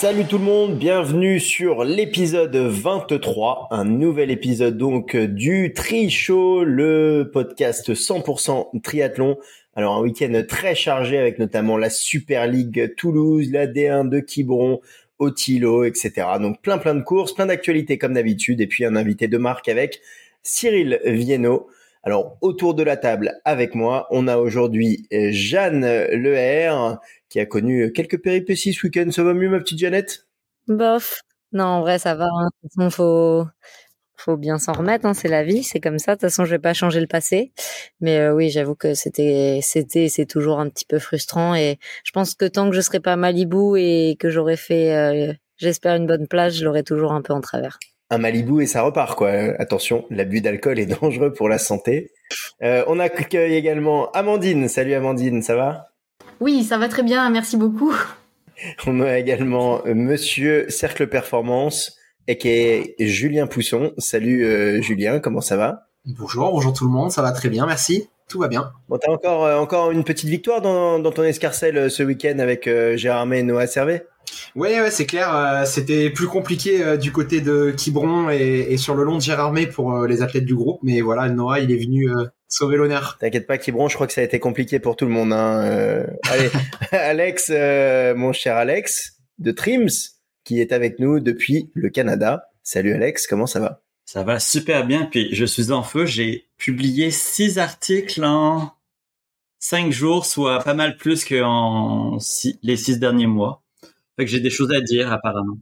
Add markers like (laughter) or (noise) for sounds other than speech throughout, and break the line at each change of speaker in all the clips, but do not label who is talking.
Salut tout le monde, bienvenue sur l'épisode 23, un nouvel épisode donc du Tri Show, le podcast 100% triathlon. Alors un week-end très chargé avec notamment la Super League Toulouse, la D1 de Quiberon, Otilo, etc. Donc plein plein de courses, plein d'actualités comme d'habitude et puis un invité de marque avec Cyril Viennot. Alors autour de la table avec moi, on a aujourd'hui Jeanne Leher qui a connu quelques péripéties ce week-end. Ça va mieux ma petite Jeannette?
Bof. Non, en vrai ça va. Hein. De toute façon, faut faut bien s'en remettre. Hein. C'est la vie, c'est comme ça. De toute façon, je vais pas changer le passé. Mais euh, oui, j'avoue que c'était c'était c'est toujours un petit peu frustrant et je pense que tant que je serai pas à Malibu et que j'aurais fait euh, j'espère une bonne plage, je l'aurai toujours un peu en travers
un Malibu et ça repart quoi. Attention, l'abus d'alcool est (laughs) dangereux pour la santé. Euh, on accueille également Amandine. Salut Amandine, ça va?
Oui, ça va très bien, merci beaucoup. (laughs)
On a également euh, Monsieur Cercle Performance et qui est Julien Pousson. Salut euh, Julien, comment ça va?
Bonjour, bonjour tout le monde, ça va très bien, merci. Tout va bien.
Bon, t'as encore encore une petite victoire dans, ton escarcelle ce week-end avec Gérard May et Noah Servet
oui, ouais, c'est clair. Euh, c'était plus compliqué euh, du côté de Quiberon et, sur le long de Gérardmer pour euh, les athlètes du groupe. Mais voilà, Noah, il est venu sauver l'honneur.
T'inquiète pas, Quiberon, je crois que ça a été compliqué pour tout le monde. Hein. allez, (laughs) Alex, mon cher Alex de Trims, qui est avec nous depuis le Canada. Salut Alex, comment ça va?
Ça va super bien. Puis je suis en feu. J'ai publié six articles en cinq jours, soit pas mal plus que en les six derniers mois que j'ai des choses à dire apparemment.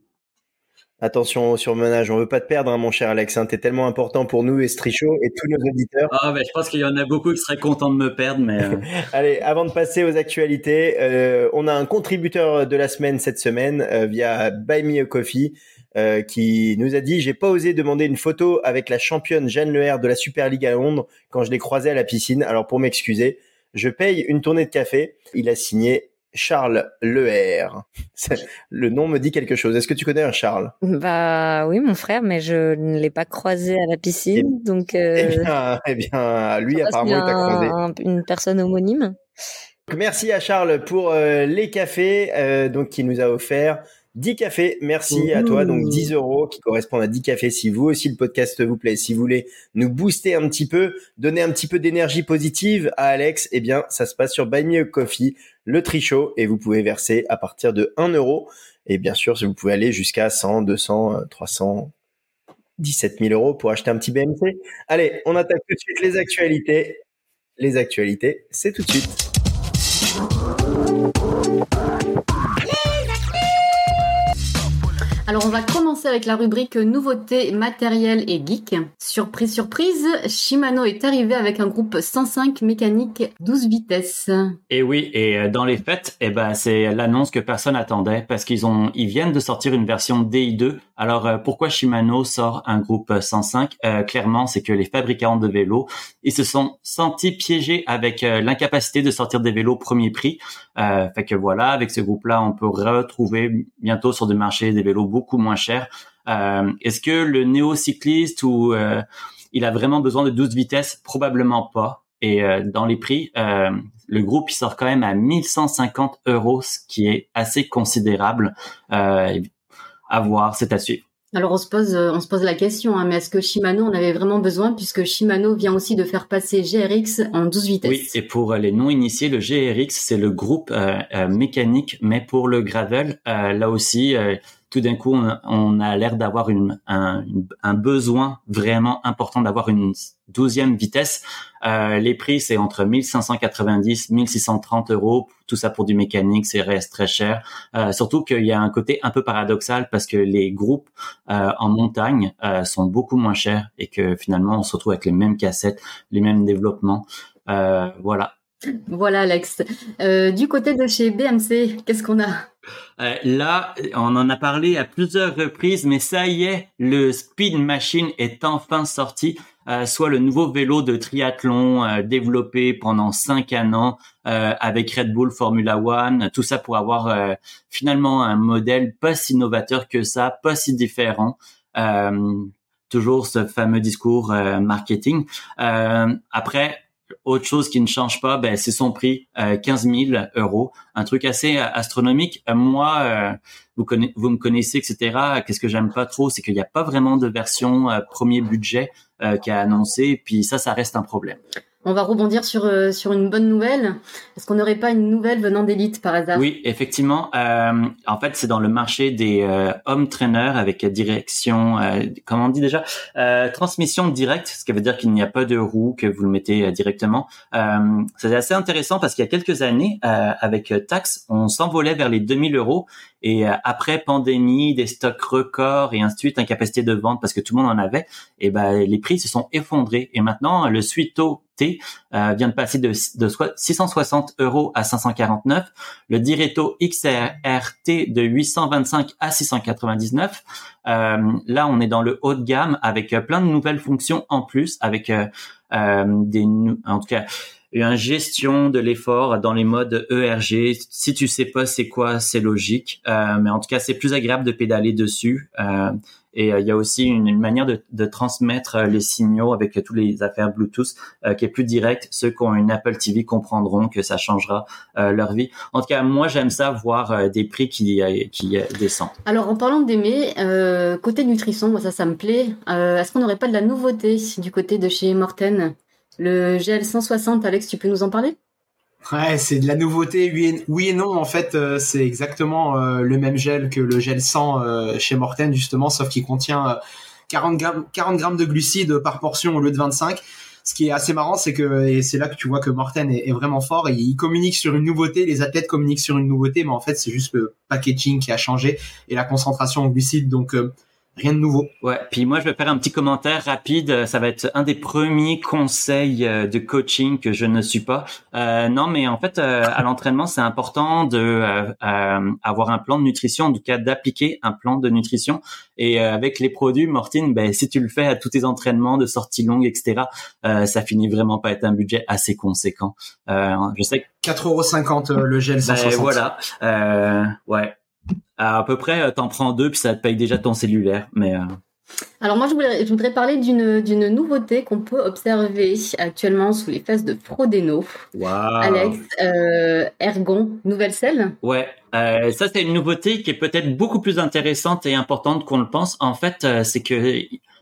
Attention au surmenage, on veut pas te perdre, hein, mon cher Alex. Hein. Tu es tellement important pour nous, Estrichaud, et tous nos auditeurs.
Ah, ben, je pense qu'il y en a beaucoup qui seraient contents de me perdre, mais. Euh. (laughs)
Allez, avant de passer aux actualités, euh, on a un contributeur de la semaine cette semaine euh, via Buy Me a Coffee. qui nous a dit j'ai pas osé demander une photo avec la championne Jeanne Leher de la Super League à Londres quand je l'ai croisée à la piscine. Alors pour m'excuser, je paye une tournée de café. Il a signé Charles Leher. Le nom me dit quelque chose. Est-ce que tu connais un Charles?
Bah oui, mon frère, mais je ne l'ai pas croisé à la piscine, eh donc.
Euh... Eh, bien, eh bien, lui apparemment il t'a croisé.
une personne homonyme.
Merci à Charles pour euh, les cafés, euh, donc qui nous a offert 10 cafés, merci à toi. Donc 10 euros qui correspondent à 10 cafés si vous aussi le podcast vous plaît. Si vous voulez nous booster un petit peu, donner un petit peu d'énergie positive à Alex, eh bien ça se passe sur Buy Me a Coffee, le trichot, et vous pouvez verser à partir de 1 euro. Et bien sûr, vous pouvez aller jusqu'à 100, 200, 300, 17 000 euros pour acheter un petit BMC. Allez, on attaque tout de suite les actualités. Les actualités, c'est tout de suite.
Alors on va commencer avec la rubrique nouveautés matériel et geek. Surprise surprise, Shimano est arrivé avec un groupe 105 mécanique 12 vitesses.
Et oui, et euh, dans les fêtes, eh ben c'est l'annonce que personne attendait parce qu'ils ont viennent de sortir une version DI2. Alors euh, pourquoi Shimano sort un groupe 105 euh, Clairement, c'est que les fabricants de vélos, ils se sont sentis piégés avec l'incapacité de sortir des vélos premier prix. fait que voilà, avec ce groupe-là, on peut retrouver bientôt sur le marché des vélos beaucoup moins cher. Euh, est-ce que le néo-cycliste ou euh, il a vraiment besoin de 12 vitesses? Probablement pas. Et euh, dans les prix, le groupe il sort quand même à 1150 euros, ce qui est assez considérable. À voir, c'est à suivre.
Alors on se pose, on se pose la question, hein, mais est-ce que Shimano en avait vraiment besoin puisque Shimano vient aussi de faire passer GRX en 12 vitesses?
Oui, et pour les non initiés, le GRX c'est le groupe mécanique, mais pour le gravel, là aussi tout d'un coup, on, a l'air d'avoir un, un, besoin vraiment important d'avoir une douzième vitesse. Euh, les prix, c'est entre 1590, 1630 euros. Tout ça pour du mécanique, c'est reste très cher. Euh, surtout qu'il y a un côté un peu paradoxal parce que les groupes euh, en montagne sont beaucoup moins chers et que finalement, on se retrouve avec les mêmes cassettes, les mêmes développements. voilà.
Voilà, Alex. du côté de chez BMC, qu'est-ce qu'on a?
Euh, là, on en a parlé à plusieurs reprises, mais ça y est, le Speed Machine est enfin sorti. Euh, soit le nouveau vélo de triathlon euh, développé pendant cinq ans avec Red Bull Formula One, tout ça pour avoir finalement un modèle pas si novateur que ça, pas si différent. toujours ce fameux discours marketing. après, autre chose qui ne change pas, ben, c'est son prix, 15 000 euros, un truc assez astronomique. moi, vous, vous me connaissez, etc. Qu'est-ce que j'aime pas trop, c'est qu'il n'y a pas vraiment de version premier budget qui a annoncé, puis ça, ça reste un problème.
On va rebondir sur euh, sur une bonne nouvelle. Est-ce qu'on n'aurait pas une nouvelle venant d'élite par hasard?
Oui, effectivement. Euh, en fait, c'est dans le marché des euh, home trainers avec direction, euh, comment on dit déjà, transmission directe, ce qui veut dire qu'il n'y a pas de roue que vous le mettez directement. c'est assez intéressant parce qu'il y a quelques années, avec Tax, on s'envolait vers les 2000 euros et après pandémie, des stocks records et ainsi de incapacité de vente parce que tout le monde en avait, et ben les prix se sont effondrés. Et maintenant, le Euh, vient de passer de, de 660 euros à 549, le Direto XRT de 825 à 699. Euh, là, on est dans le haut de gamme avec euh, plein de nouvelles fonctions en plus, avec des, en tout cas, une gestion de l'effort dans les modes ERG. Si tu sais pas c'est quoi, c'est logique. mais en tout cas, c'est plus agréable de pédaler dessus. Euh, et euh, il y a aussi une, manière de, de, transmettre euh, les signaux avec tous les affaires Bluetooth euh, qui est plus direct. Ceux qui ont une Apple TV comprendront que ça changera leur vie. En tout cas, moi, j'aime ça voir des prix qui, qui descendent.
Alors, en parlant d'aimer, côté nutrition, moi, ça, ça me plaît. Est-ce qu'on n'aurait pas de la nouveauté du côté de chez Morten? Le GL 160, Alex, tu peux nous en parler?
Ouais, c'est de la nouveauté. Oui et, non, en fait, euh, c'est exactement euh, le même gel que le gel 100 euh, chez Morten, justement, sauf qu'il contient 40 grammes, 40 grammes de glucides par portion au lieu de 25. Ce qui est assez marrant, c'est que, c'est là que tu vois que Morten est, est, vraiment fort, et il communique sur une nouveauté, les athlètes communiquent sur une nouveauté, mais en fait, c'est juste le packaging qui a changé et la concentration en glucides. Donc, rien de nouveau.
Ouais, puis moi je vais faire un petit commentaire rapide. Ça va être un des premiers conseils euh, de coaching que je ne suis pas. Euh, non, mais en fait, euh, à l'entraînement, c'est important de euh, avoir un plan de nutrition, en tout cas d'appliquer un plan de nutrition. Et avec les produits, Mortine, ben si tu le fais à tous tes entraînements de sortie longue, etc., ça finit vraiment pas être un budget assez conséquent. je sais que
4,50€ le gel 160.
Ben, voilà. ouais à, peu près, euh, t'en prends deux, puis ça te paye déjà ton cellulaire. Mais euh,
alors moi, je voudrais, je voudrais parler d'une, d'une nouveauté qu'on peut observer actuellement sous les fesses de Frodeno.
Wow.
Alex, euh, Ergon, nouvelle selle
Ouais, euh, ça c'est une nouveauté qui est peut-être beaucoup plus intéressante et importante qu'on le pense. En fait, euh, c'est que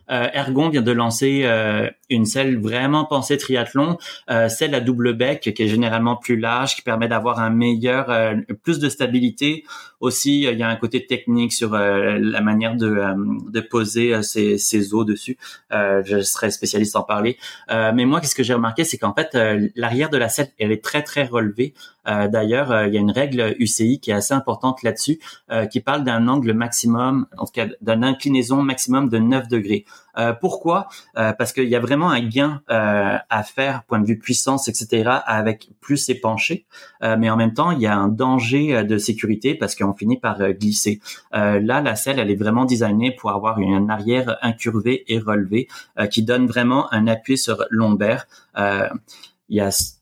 euh, Ergon vient de lancer euh, une selle vraiment pensée triathlon, euh, celle à double bec qui est généralement plus large, qui permet d'avoir un meilleur, plus de stabilité. Aussi, il y a un côté technique sur la manière de, de poser ses, ses os dessus. je serais spécialiste en parler. mais moi, qu'est-ce que j'ai remarqué, c'est qu'en fait, l'arrière de la selle, elle est très très relevée. D'ailleurs, il y a une règle UCI qui est assez importante là-dessus, qui parle d'un angle maximum, en tout cas d'une inclinaison maximum de 9 degrés. Euh, pourquoi? Euh, Parce qu'il y a vraiment un gain euh, à faire, point de vue puissance, etc., avec plus c'est penché. mais en même temps, il y a un danger de sécurité parce qu'on finit par glisser. là, la selle, elle est vraiment designée pour avoir une arrière incurvée et relevée qui donne vraiment un appui sur lombaire.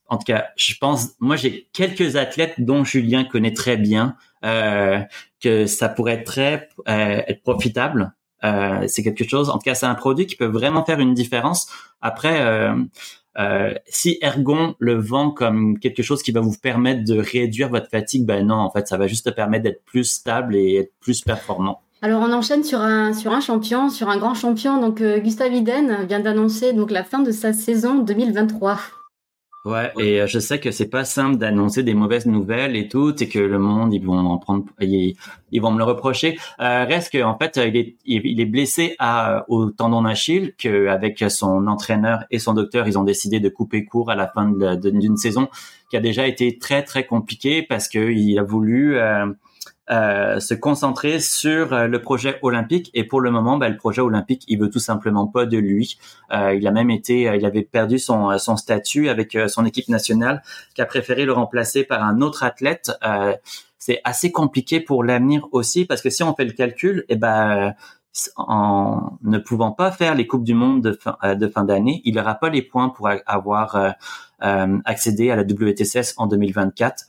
En tout cas, je pense, moi j'ai quelques athlètes dont Julien connaît très bien euh, que ça pourrait être très être profitable euh, c'est quelque chose, en tout cas, c'est un produit qui peut vraiment faire une différence. Après, euh, euh, si Ergon le vend comme quelque chose qui va vous permettre de réduire votre fatigue, ben non, en fait, ça va juste te permettre d'être plus stable et être plus performant.
Alors on enchaîne sur un sur un champion, sur un grand champion. Donc Gustave Iden vient d'annoncer donc la fin de sa saison 2023.
Ouais, et euh, je sais que c'est pas simple d'annoncer des mauvaises nouvelles et tout, et que le monde ils vont en prendre, ils, vont me le reprocher. Euh, reste que en fait il est il est blessé à au tendon d'Achille, qu'avec son entraîneur et son docteur ils ont décidé de couper court à la fin d'une saison qui a déjà été très très compliquée parce que il a voulu euh, euh, se concentrer sur euh, le projet olympique. Et pour le moment ben, le projet olympique il veut tout simplement pas de lui. Euh, il a même été il avait perdu son son statut avec son équipe nationale qui a préféré le remplacer par un autre athlète. C'est assez compliqué pour l'avenir aussi parce que si on fait le calcul eh ben en ne pouvant pas faire les coupes du monde de fin, de fin d'année, il n'aura pas les points pour avoir accédé à la WTCS en 2024.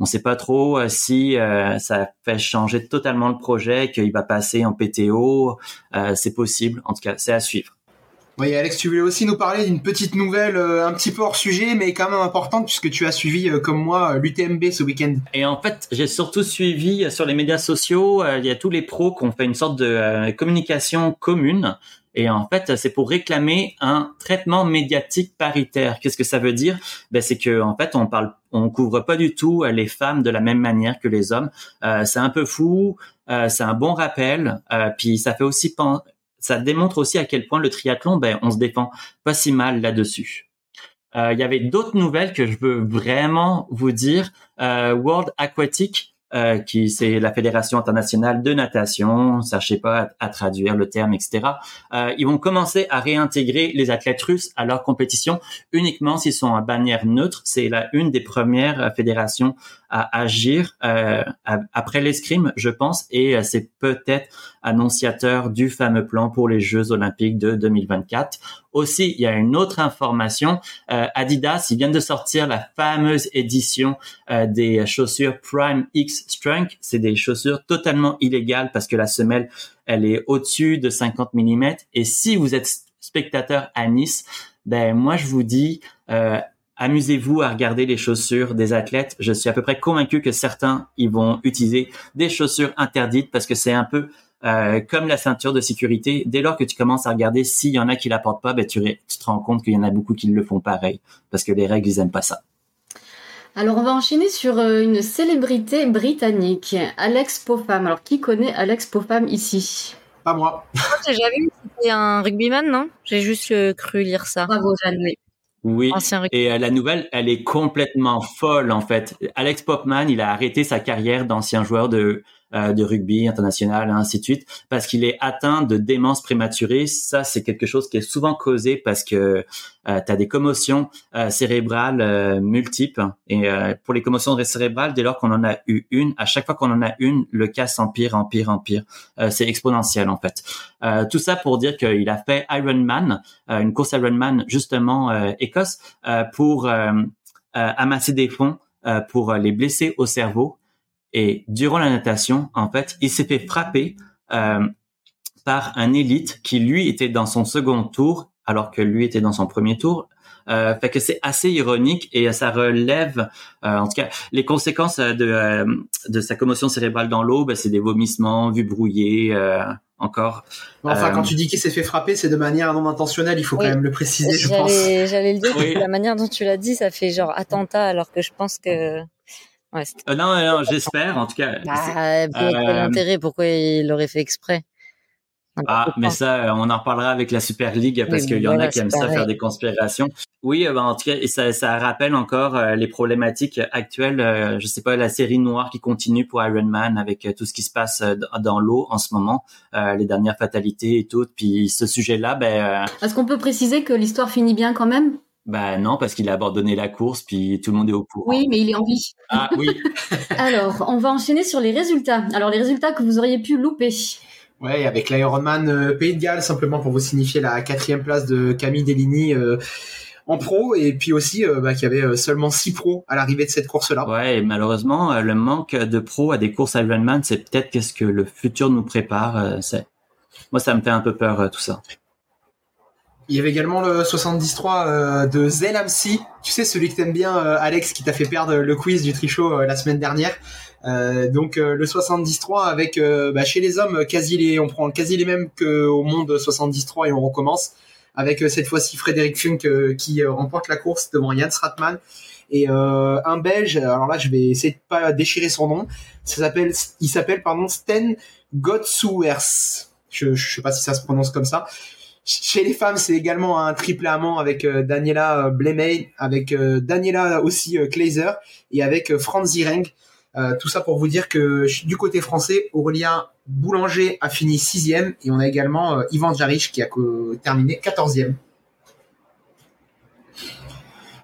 On ne sait pas trop euh, si euh, ça fait changer totalement le projet, qu'il va passer en PTO. Euh, c'est possible. En tout cas, c'est à suivre.
Oui, Alex, tu voulais aussi nous parler d'une petite nouvelle euh, un petit peu hors sujet, mais quand même importante puisque tu as suivi, euh, comme moi, l'UTMB ce week-end.
Et en fait, j'ai surtout suivi sur les médias sociaux, il y a tous les pros qui ont fait une sorte de communication commune. Et en fait, c'est pour réclamer un traitement médiatique paritaire. Qu'est-ce que ça veut dire? Ben, c'est que en fait, on parle, on couvre pas du tout les femmes de la même manière que les hommes. c'est un peu fou. c'est un bon rappel. puis ça fait aussi ça démontre aussi à quel point le triathlon, ben, on se défend pas si mal là-dessus. Euh, il y avait d'autres nouvelles que je veux vraiment vous dire. Euh, World Aquatic, euh, qui c'est la fédération internationale de natation, sachez pas à, traduire le terme, etc. Euh, ils vont commencer à réintégrer les athlètes russes à leur compétition uniquement s'ils sont à bannière neutre. C'est la une des premières fédérations à agir euh, après l'escrime, je pense, et euh, c'est peut-être annonciateur du fameux plan pour les Jeux Olympiques de 2024. Aussi, il y a une autre information. Euh, Adidas, ils viennent de sortir la fameuse édition euh, des chaussures Prime X Strength. C'est des chaussures totalement illégales parce que la semelle, elle est au-dessus de 50 mm. Et si vous êtes spectateur à Nice, ben moi je vous dis, euh, amusez-vous à regarder les chaussures des athlètes. Je suis à peu près convaincu que certains ils vont utiliser des chaussures interdites parce que c'est un peu euh, comme la ceinture de sécurité. Dès lors que tu commences à regarder s'il y en a qui la portent pas, ben tu, tu te rends compte qu'il y en a beaucoup qui le font pareil parce que les règles ils aiment pas ça.
Alors on va enchaîner sur euh, une célébrité britannique, Alex Popham. Alors qui connaît Alex Popham ici?
Pas moi.
J'ai jamais vu c'était un rugbyman, non? J'ai juste euh, cru lire ça.
Bravo Jeanne.
Oui, et euh, la nouvelle, elle est complètement folle en fait. Alex Popman, il a arrêté sa carrière d'ancien joueur de euh, de rugby international, et ainsi de suite, parce qu'il est atteint de démence prématurée. Ça, c'est quelque chose qui est souvent causé parce que euh, tu as des commotions euh, cérébrales euh, multiples. Et pour les commotions cérébrales, dès lors qu'on en a eu une, à chaque fois qu'on en a une, le cas s'empire, empire, empire. c'est exponentiel en fait. tout ça pour dire qu'il a fait Ironman, une course Ironman justement Écosse, pour amasser des fonds pour les blessés au cerveau et durant la natation, en fait, il s'est fait frapper euh, par un élite qui lui était dans son second tour, alors que lui était dans son premier tour. Euh, fait que c'est assez ironique et ça relève, euh, en tout cas, les conséquences de, euh, de sa commotion cérébrale dans l'eau, ben, c'est des vomissements, vue brouillée, euh, encore.
Enfin, quand tu dis qu'il s'est fait frapper, c'est de manière non intentionnelle, il faut quand même le préciser, je pense.
J'allais le dire, la manière dont tu l'as dit, ça fait genre attentat, alors que je pense que
Ouais, euh, non, non, j'espère, en tout cas.
Bah, l'intérêt euh, Pourquoi il l'aurait fait exprès?
Ah, mais ça, on en reparlera avec la Super League parce qu'il y en a qui aiment ça faire des conspirations. Oui, euh, bah, en tout cas, ça, ça rappelle encore les problématiques actuelles. je sais pas, la série noire qui continue pour Iron Man avec tout ce qui se passe dans l'eau en ce moment, les dernières fatalités et tout. Puis ce sujet-là, ben.
Est-ce qu'on peut préciser que l'histoire finit bien quand même?
Bah non, parce qu'il a abandonné la course, puis tout le monde est au courant.
Oui, mais il est en vie.
Ah oui. (laughs)
Alors, on va enchaîner sur les résultats. Alors, les résultats que vous auriez pu louper.
Ouais, avec l'Ironman euh, Pays de Galles, simplement pour vous signifier la quatrième place de Camille Deligny euh, en pro, et puis aussi euh, bah, qu'il y avait seulement six pros à l'arrivée de cette course-là.
Ouais, et malheureusement, le manque de pros à des courses Ironman, c'est peut-être qu'est-ce que le futur nous prépare. c'est moi, ça me fait un peu peur tout ça.
Il y avait également le 73 euh, de Zelamsi. Tu sais, celui que t'aimes bien, euh, Alex, qui t'a fait perdre le quiz du trichot euh, la semaine dernière. donc le 73 avec bah, chez les hommes quasi les, on prend quasi les mêmes qu'au monde 73 et on recommence avec cette fois-ci Frédéric Funk qui remporte la course devant Jan Stratman et un Belge. Alors là, je vais essayer de pas déchirer son nom. Ça s'appelle, il s'appelle pardon Sten Gotsuers. Je, je sais pas si ça se prononce comme ça. Chez les femmes, c'est également un triple amant avec euh, Daniela euh, Blemey, avec euh, Daniela aussi Kleiser et avec Franz Zireng. tout ça pour vous dire que du côté français, Aurélien Boulanger a fini sixième et on a également Ivan Jarich qui a terminé quatorzième.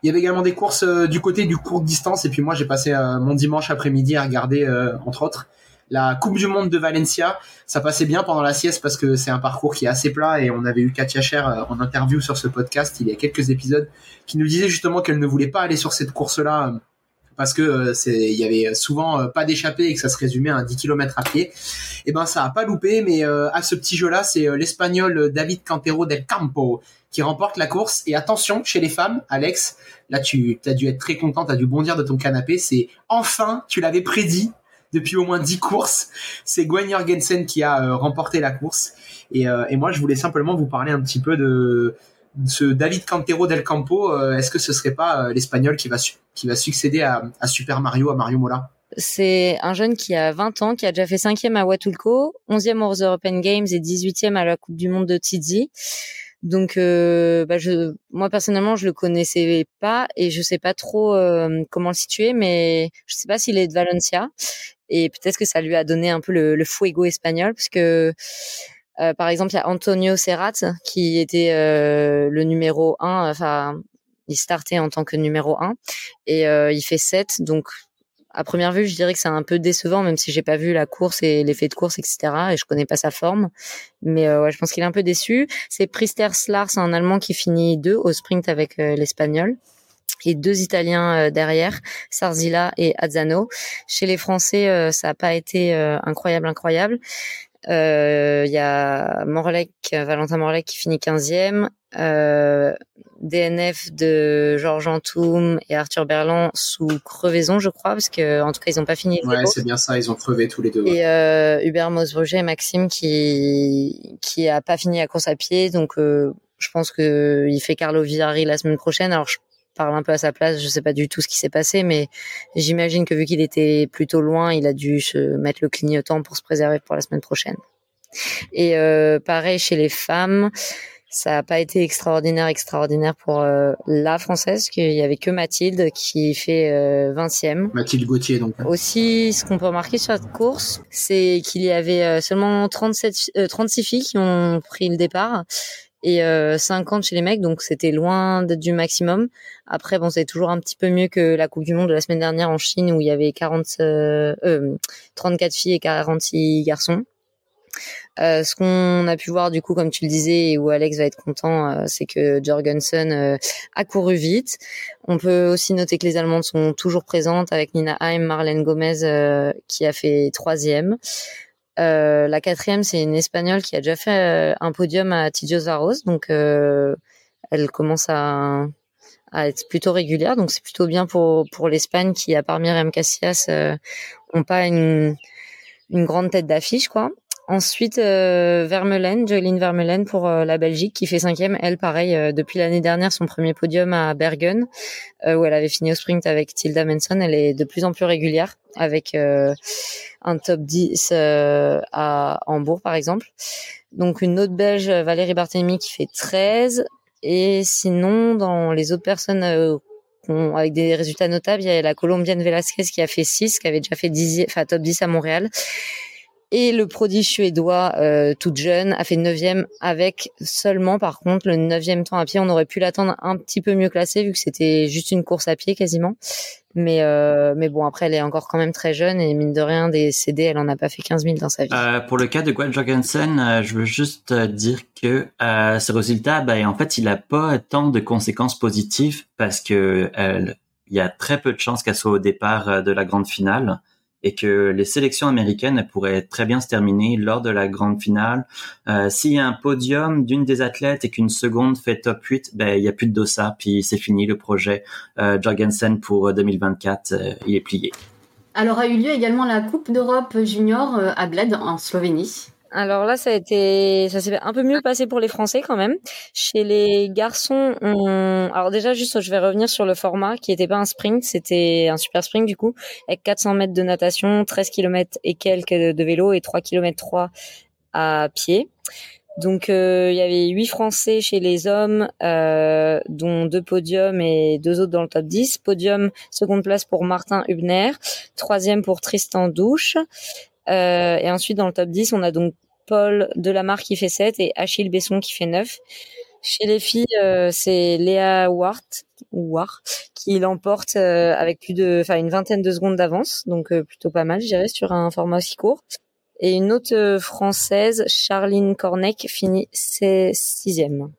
Il y avait également des courses du côté du court distance et puis moi j'ai passé mon dimanche après-midi à regarder entre autres la Coupe du Monde de Valencia, ça passait bien pendant la sieste parce que c'est un parcours qui est assez plat et on avait eu Katia Cher euh, en interview sur ce podcast il y a quelques épisodes qui nous disait justement qu'elle ne voulait pas aller sur cette course-là euh, parce que c'est il y avait souvent pas d'échappée et que ça se résumait à 10 km à pied. Et eh ben ça a pas loupé, mais à ce petit jeu-là, c'est l'espagnol David Cantero del Campo qui remporte la course. Et attention, chez les femmes, Alex, là tu as dû être très content, tu as dû bondir de ton canapé. C'est enfin, tu l'avais prédit depuis au moins 10 courses. C'est Gwen Jorgensen qui a euh, remporté la course. Euh, et, moi, je voulais simplement vous parler un petit peu de, ce David Cantero del Campo. Euh, est-ce que ce serait pas l'Espagnol qui va, qui va succéder à, Super Mario, à Mario Mola?
C'est un jeune qui a 20 ans, qui a déjà fait 5e à Huatulco, 11e aux European Games et 18e à la Coupe du Monde de Tizi. Donc, bah moi personnellement, je le connaissais pas et je sais pas trop comment le situer, mais je sais pas s'il est de Valencia et peut-être que ça lui a donné un peu le, le fuego espagnol, parce que euh, par exemple, il y a Antonio Serrat qui était le numéro 1, enfin, il startait en tant que numéro 1 et il fait 7, donc à première vue, je dirais que c'est un peu décevant, même si j'ai pas vu la course et l'effet de course, etc. Et je connais pas sa forme. Mais euh, ouais, je pense qu'il est un peu déçu. C'est Prister Slars, un Allemand qui finit deux au sprint avec euh, l'Espagnol. Et deux Italiens euh, derrière, Sarzilla et Azzano. Chez les Français, ça a pas été incroyable, incroyable. Il y a Morlec, Valentin Morlec qui finit 15e. Euh, DNF de Georges Antoum et Arthur Berland sous crevaison, je crois, parce que en tout cas ils n'ont pas fini.
Ouais, c'est bien ça, ils ont crevé tous les deux.
Et euh, Hubert Mosbruget et Maxime qui qui a pas fini la course à pied, donc euh, je pense que il fait Carlo Villari la semaine prochaine. Alors je parle un peu à sa place, je sais pas du tout ce qui s'est passé, mais j'imagine que vu qu'il était plutôt loin, il a dû se mettre le clignotant pour se préserver pour la semaine prochaine. Et euh, pareil chez les femmes. Ça n'a pas été extraordinaire, extraordinaire pour euh, la française, qu'il y avait que Mathilde qui fait 20e.
Euh, Mathilde Gauthier, donc.
Aussi, ce qu'on peut remarquer sur cette course, c'est qu'il y avait euh, seulement 37, 36 filles qui ont pris le départ et 50 chez les mecs, donc c'était loin du maximum. Après, bon, c'est toujours un petit peu mieux que la Coupe du Monde de la semaine dernière en Chine où il y avait 40, 34 filles et 46 garçons. Euh, ce qu'on a pu voir du coup, comme tu le disais, et où Alex va être content, euh, c'est que Jorgensen euh, a couru vite. On peut aussi noter que les Allemandes sont toujours présentes avec Nina Haim, Marlène Gomez qui a fait troisième. La quatrième, c'est une Espagnole qui a déjà fait un podium à Tidios Varos, donc elle commence à, à être plutôt régulière, donc c'est plutôt bien pour pour l'Espagne qui, à part Myriam Casillas, ont pas une une grande tête d'affiche, quoi. Ensuite, euh, Vermeulen, Jolene Vermeulen pour euh, la Belgique qui fait cinquième. Elle, pareil, euh, depuis l'année dernière, son premier podium à Bergen, euh, où elle avait fini au sprint avec Tilda Manson. Elle est de plus en plus régulière avec un top 10 à Hambourg, par exemple. Donc une autre Belge, Valérie Barthélemy, qui fait 13. Et sinon, dans les autres personnes avec des résultats notables, il y a la Colombienne Velasquez qui a fait 6, qui avait déjà fait 10, enfin, top 10 à Montréal. Et le prodige suédois, euh, toute jeune, a fait neuvième avec seulement, par contre, le neuvième temps à pied. On aurait pu l'attendre un petit peu mieux classé vu que c'était juste une course à pied quasiment. Mais euh, mais bon, après, elle est encore quand même très jeune et mine de rien, des CD, elle en a pas fait 15 000 dans sa vie.
Euh, pour le cas de Gwen Jorgensen, euh, je veux juste dire que euh, ce résultat, ben, en fait, il a pas tant de conséquences positives parce que il y a très peu de chances qu'elle soit au départ de la grande finale et que les sélections américaines pourraient très bien se terminer lors de la grande finale. Euh, S'il y a un podium d'une des athlètes et qu'une seconde fait top 8, ben il y a plus de dossa, puis c'est fini le projet euh, Jorgensen pour 2024, euh, il est plié.
Alors a eu lieu également la Coupe d'Europe junior euh, à Bled en Slovénie.
Alors là, ça a été, ça s'est un peu mieux passé pour les Français quand même. Chez les garçons, on... alors déjà juste, je vais revenir sur le format qui n'était pas un sprint, c'était un super sprint du coup, avec 400 mètres de natation, 13 km et quelques de vélo et 3 km 3 à pied. Donc euh, il y avait huit Français chez les hommes, euh, dont deux podiums et deux autres dans le top 10. Podium, seconde place pour Martin Hubner, troisième pour Tristan Douche. Euh, et ensuite dans le top 10, on a donc Paul Delamarre qui fait 7 et Achille Besson qui fait 9. Chez les filles, euh, c'est Léa Wart, qui l'emporte euh, avec plus de, enfin une vingtaine de secondes d'avance, donc euh, plutôt pas mal, je dirais, sur un format aussi court. Et une autre française, Charline Cornec, finit sixième.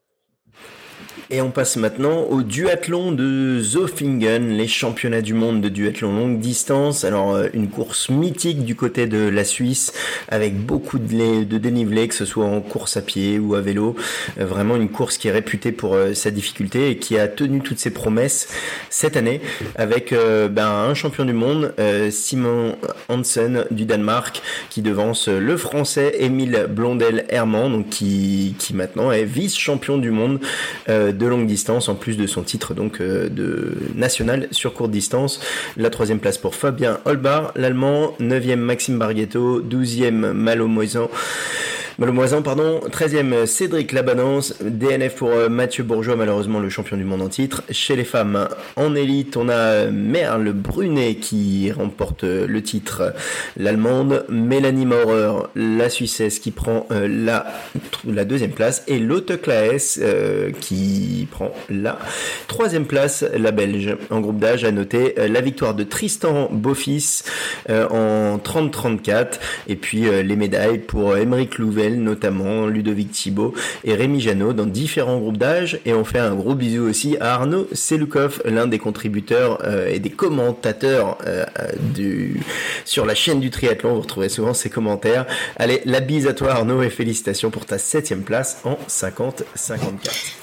Et on passe maintenant au duathlon de Zofingen, les championnats du monde de duathlon longue distance. Alors euh, une course mythique du côté de la Suisse avec beaucoup de, de dénivelé, que ce soit en course à pied ou à vélo. Euh, vraiment une course qui est réputée pour euh, sa difficulté et qui a tenu toutes ses promesses cette année avec ben, un champion du monde, Simon Hansen du Danemark, qui devance le français Émile Blondel-Herman, donc qui, qui maintenant est vice-champion du monde de longue distance, en plus de son titre donc euh, de national sur courte distance. La troisième place pour Fabien Holbar, l'allemand, 9e Maxime Barghetto, 12e Malo Moisan. Malomoisan, pardon. 13e, Cédric Labanance. DNF pour euh, Mathieu Bourgeois, malheureusement le champion du monde en titre. Chez les femmes, en élite, on a Merle Brunet qui remporte euh, le titre. L'allemande, Mélanie Maurer, la Suissesse qui prend euh, la, deuxième place. Et Lotte Klaes qui prend la troisième place, la Belge. En groupe d'âge, à noter la victoire de Tristan Beaufils en 30-34. Et puis les médailles pour Émeric Louvet notamment Ludovic Thibault et Rémi Janot dans différents groupes d'âge. Et on fait un gros bisou aussi à Arnaud Seloukov, l'un des contributeurs euh, et des commentateurs euh, du, sur la chaîne du triathlon. Vous retrouvez souvent ses commentaires. Allez, la bise à toi Arnaud et félicitations pour ta septième place en 50-54.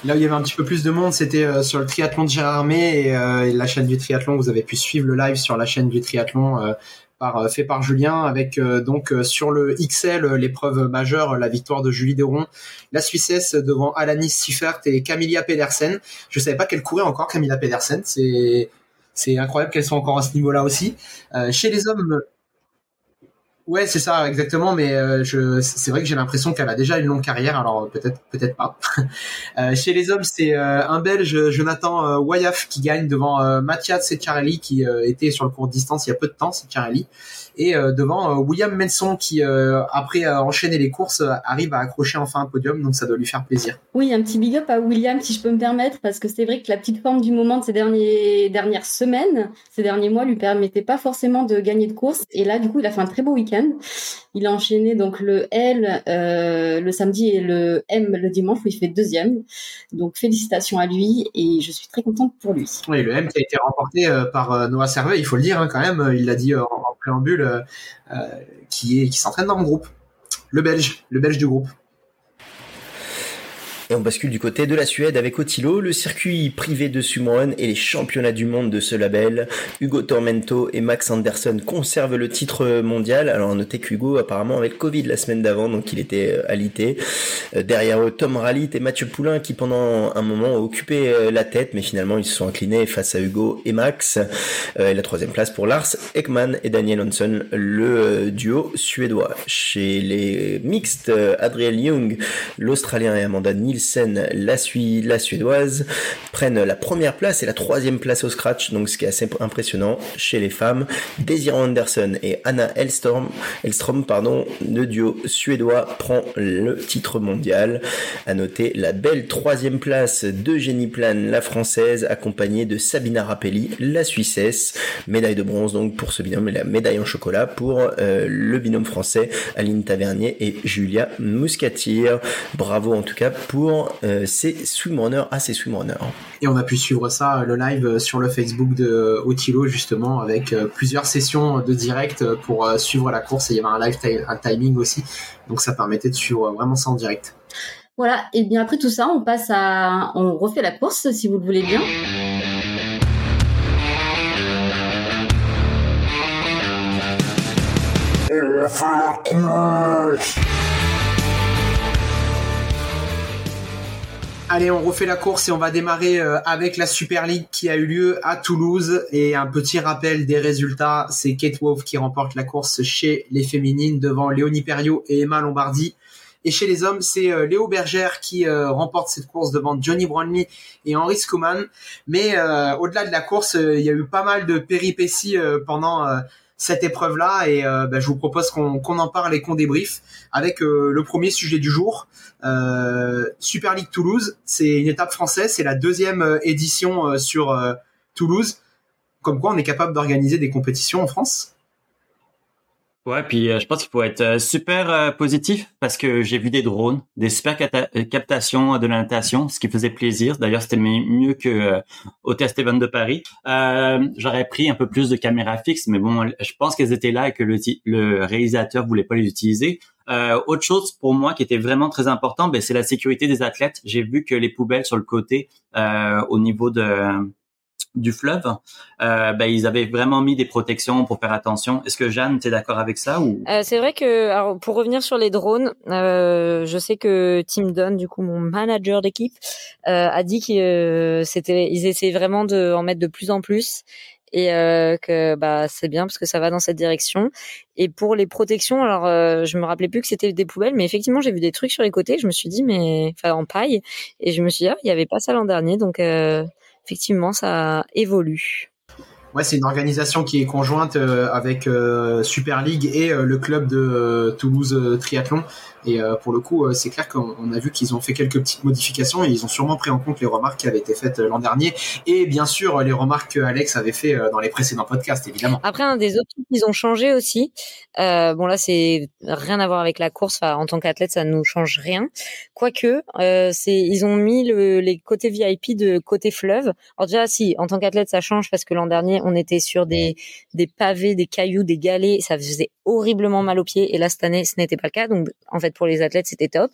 Là où il y avait un petit peu plus de monde, c'était euh, sur le triathlon de Gérardmer et, et, la chaîne du triathlon. Vous avez pu suivre le live sur la chaîne du triathlon euh, fait par Julien avec euh, donc euh, sur le XL l'épreuve majeure la victoire de Julie Deron la Suissesse devant Alanis Siffert et Camilla Pedersen. Je savais pas qu'elle courait encore Camilla Pedersen. C'est c'est incroyable qu'elle soit encore à ce niveau-là aussi. Chez les hommes Ouais, c'est ça, exactement. Mais euh, je, c'est vrai que j'ai l'impression qu'elle a déjà une longue carrière. Alors peut-être, peut-être pas. (laughs) euh, chez les hommes, c'est euh, un Belge, Jonathan euh, Wayaf, qui gagne devant euh, Mathias Secchiarelli, qui était sur le court distance il y a peu de temps, Secchiarelli et euh, devant euh, William Menson qui euh, après enchaîner les courses arrive à accrocher enfin un podium donc ça doit lui faire plaisir.
Oui, un petit big up à William si je peux me permettre parce que c'est vrai que la petite forme du moment de ces derniers dernières semaines, ces derniers mois lui permettait pas forcément de gagner de course et là du coup il a fait un très beau week-end. Il a enchaîné donc le L euh, le samedi et le M le dimanche où il fait deuxième. Donc félicitations à lui et je suis très contente pour lui.
Oui, le M qui a été remporté par Noah Servet, il faut le dire hein, quand même, il l'a dit en préambule qui est qui s'entraîne dans le groupe. Le Belge, le Belge du groupe.
On bascule du côté de la Suède avec Otilo, le circuit privé de Sumron et les championnats du monde de ce label. Hugo Tormento et Max Anderson conservent le titre mondial. Alors notez qu'Hugo apparemment avec Covid la semaine d'avant, donc il était euh, alité. Euh, derrière eux, Tom Rallit et Mathieu Poulain qui pendant un moment ont occupé euh, la tête, mais finalement ils se sont inclinés face à Hugo et Max. Et la troisième place pour Lars Ekman et Daniel Hansen, le duo suédois. Chez les mixtes, Adriel Young, l'Australien et Amanda Nielsen la, la suédoise, prennent la première place et la troisième place au scratch, donc ce qui est assez impressionnant chez les femmes. Desiree Anderson et Anna Elstrom, Elstrom, pardon, le duo suédois prend le titre mondial. À noter la belle troisième place de Jenny Plan, la française, accompagnée de Sabina Rappelli, la suissesse. Médaille de bronze donc pour ce binôme et la médaille en chocolat pour euh, le binôme français Aline Tavernier et Julia Muscatier. Bravo en tout cas pour euh, ces swimrunners à ces swimrunners.
Et on a pu suivre ça, le live sur le Facebook de Otilo justement, avec euh, plusieurs sessions de direct pour euh, suivre la course et il y avait un live un timing aussi, donc ça permettait de suivre vraiment ça en direct.
Voilà, et bien après tout ça, on passe à, on refait la course si vous le voulez bien.
Allez, on refait la course et on va démarrer euh, avec la Super League qui a eu lieu à Toulouse. Et un petit rappel des résultats, c'est Kate Wolf qui remporte la course chez les féminines devant Léonie Perriot et Emma Lombardi. Et chez les hommes, c'est euh, Léo Bergère qui euh, remporte cette course devant Johnny Brownlee et Henri Schumann. Mais au-delà de la course, il y a eu pas mal de péripéties pendant cette épreuve-là et euh, bah, je vous propose qu'on en parle et qu'on débriefe avec euh, le premier sujet du jour. Euh, Super League Toulouse, c'est une étape française, c'est la deuxième édition sur Toulouse. Comme quoi, on est capable d'organiser des compétitions en France
Ouais, puis euh, je pense qu'il faut être euh, super euh, positif parce que j'ai vu des drones, des super captations de la natation, ce qui faisait plaisir. D'ailleurs, c'était mieux que au Test Event de Paris. J'aurais pris un peu plus de caméras fixes, mais bon, je pense qu'elles étaient là et que le, le réalisateur voulait pas les utiliser. autre chose pour moi qui était vraiment très important, ben, c'est la sécurité des athlètes. J'ai vu que les poubelles sur le côté, au niveau de du fleuve, euh, ben, ils avaient vraiment mis des protections pour faire attention. Est-ce que Jeanne, tu es d'accord avec ça ou?
Euh, C'est vrai que alors, pour revenir sur les drones, euh, je sais que Tim Dunn, du coup mon manager d'équipe, euh, a dit que c'était ils essaient vraiment de en mettre de plus en plus et que bah c'est bien parce que ça va dans cette direction. Et pour les protections, alors je me rappelais plus que c'était des poubelles, mais effectivement j'ai vu des trucs sur les côtés. Je me suis dit mais enfin en paille et je me suis dit ah, il y avait pas ça l'an dernier donc effectivement, ça évolue.
Ouais, c'est une organisation qui est conjointe euh, avec euh, Super League et euh, le club de Toulouse Triathlon. Et euh, pour le coup, euh, c'est clair qu'on a vu qu'ils ont fait quelques petites modifications et ils ont sûrement pris en compte les remarques qui avaient été faites euh, l'an dernier et bien sûr les remarques que Alex avait fait dans les précédents podcasts, évidemment.
Après, un des autres trucs qu'ils ont changé aussi, bon là c'est rien à voir avec la course. En tant qu'athlète, ça nous change rien. Quoique, ils ont mis le, les côtés VIP de côté fleuve. Alors déjà, si en tant qu'athlète ça change parce que l'an dernier on était sur des des pavés, des cailloux, des galets, ça faisait horriblement mal aux pieds. Et là cette année, ce n'était pas le cas. Donc en fait pour les athlètes, c'était top.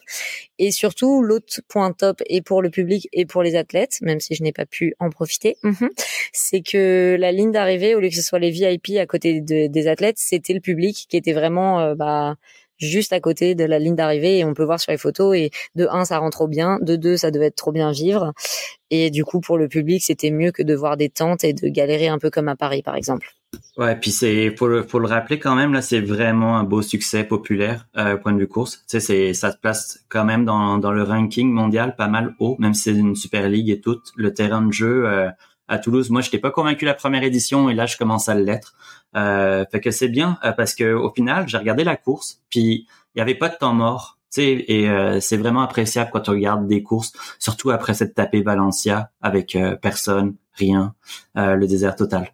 Et surtout, l'autre point top, et pour le public et pour les athlètes, même si je n'ai pas pu en profiter, mhm, c'est que la ligne d'arrivée, au lieu que ce soit les VIP à côté des athlètes, c'était le public qui était vraiment euh, bah, juste à côté de la ligne d'arrivée et on peut voir sur les photos et de un ça rend trop bien, de deux ça devait être trop bien vivre et du coup pour le public c'était mieux que de voir des tentes et de galérer un peu comme à Paris par exemple.
Ouais, puis c'est faut le, faut le rappeler quand même là, c'est vraiment un beau succès populaire euh, point de vue course. Tu sais, c'est ça se place quand même dans, dans le ranking mondial pas mal haut, même si c'est une super ligue et tout. Le terrain de jeu euh, à Toulouse, moi, je n'étais pas convaincu la première édition et là, je commence à l'être. Euh, fait que c'est bien euh, parce que au final, j'ai regardé la course, puis il y avait pas de temps mort. Tu sais, et euh, c'est vraiment appréciable quand tu regardes des courses, surtout après cette tapée Valencia avec personne, rien, le désert total.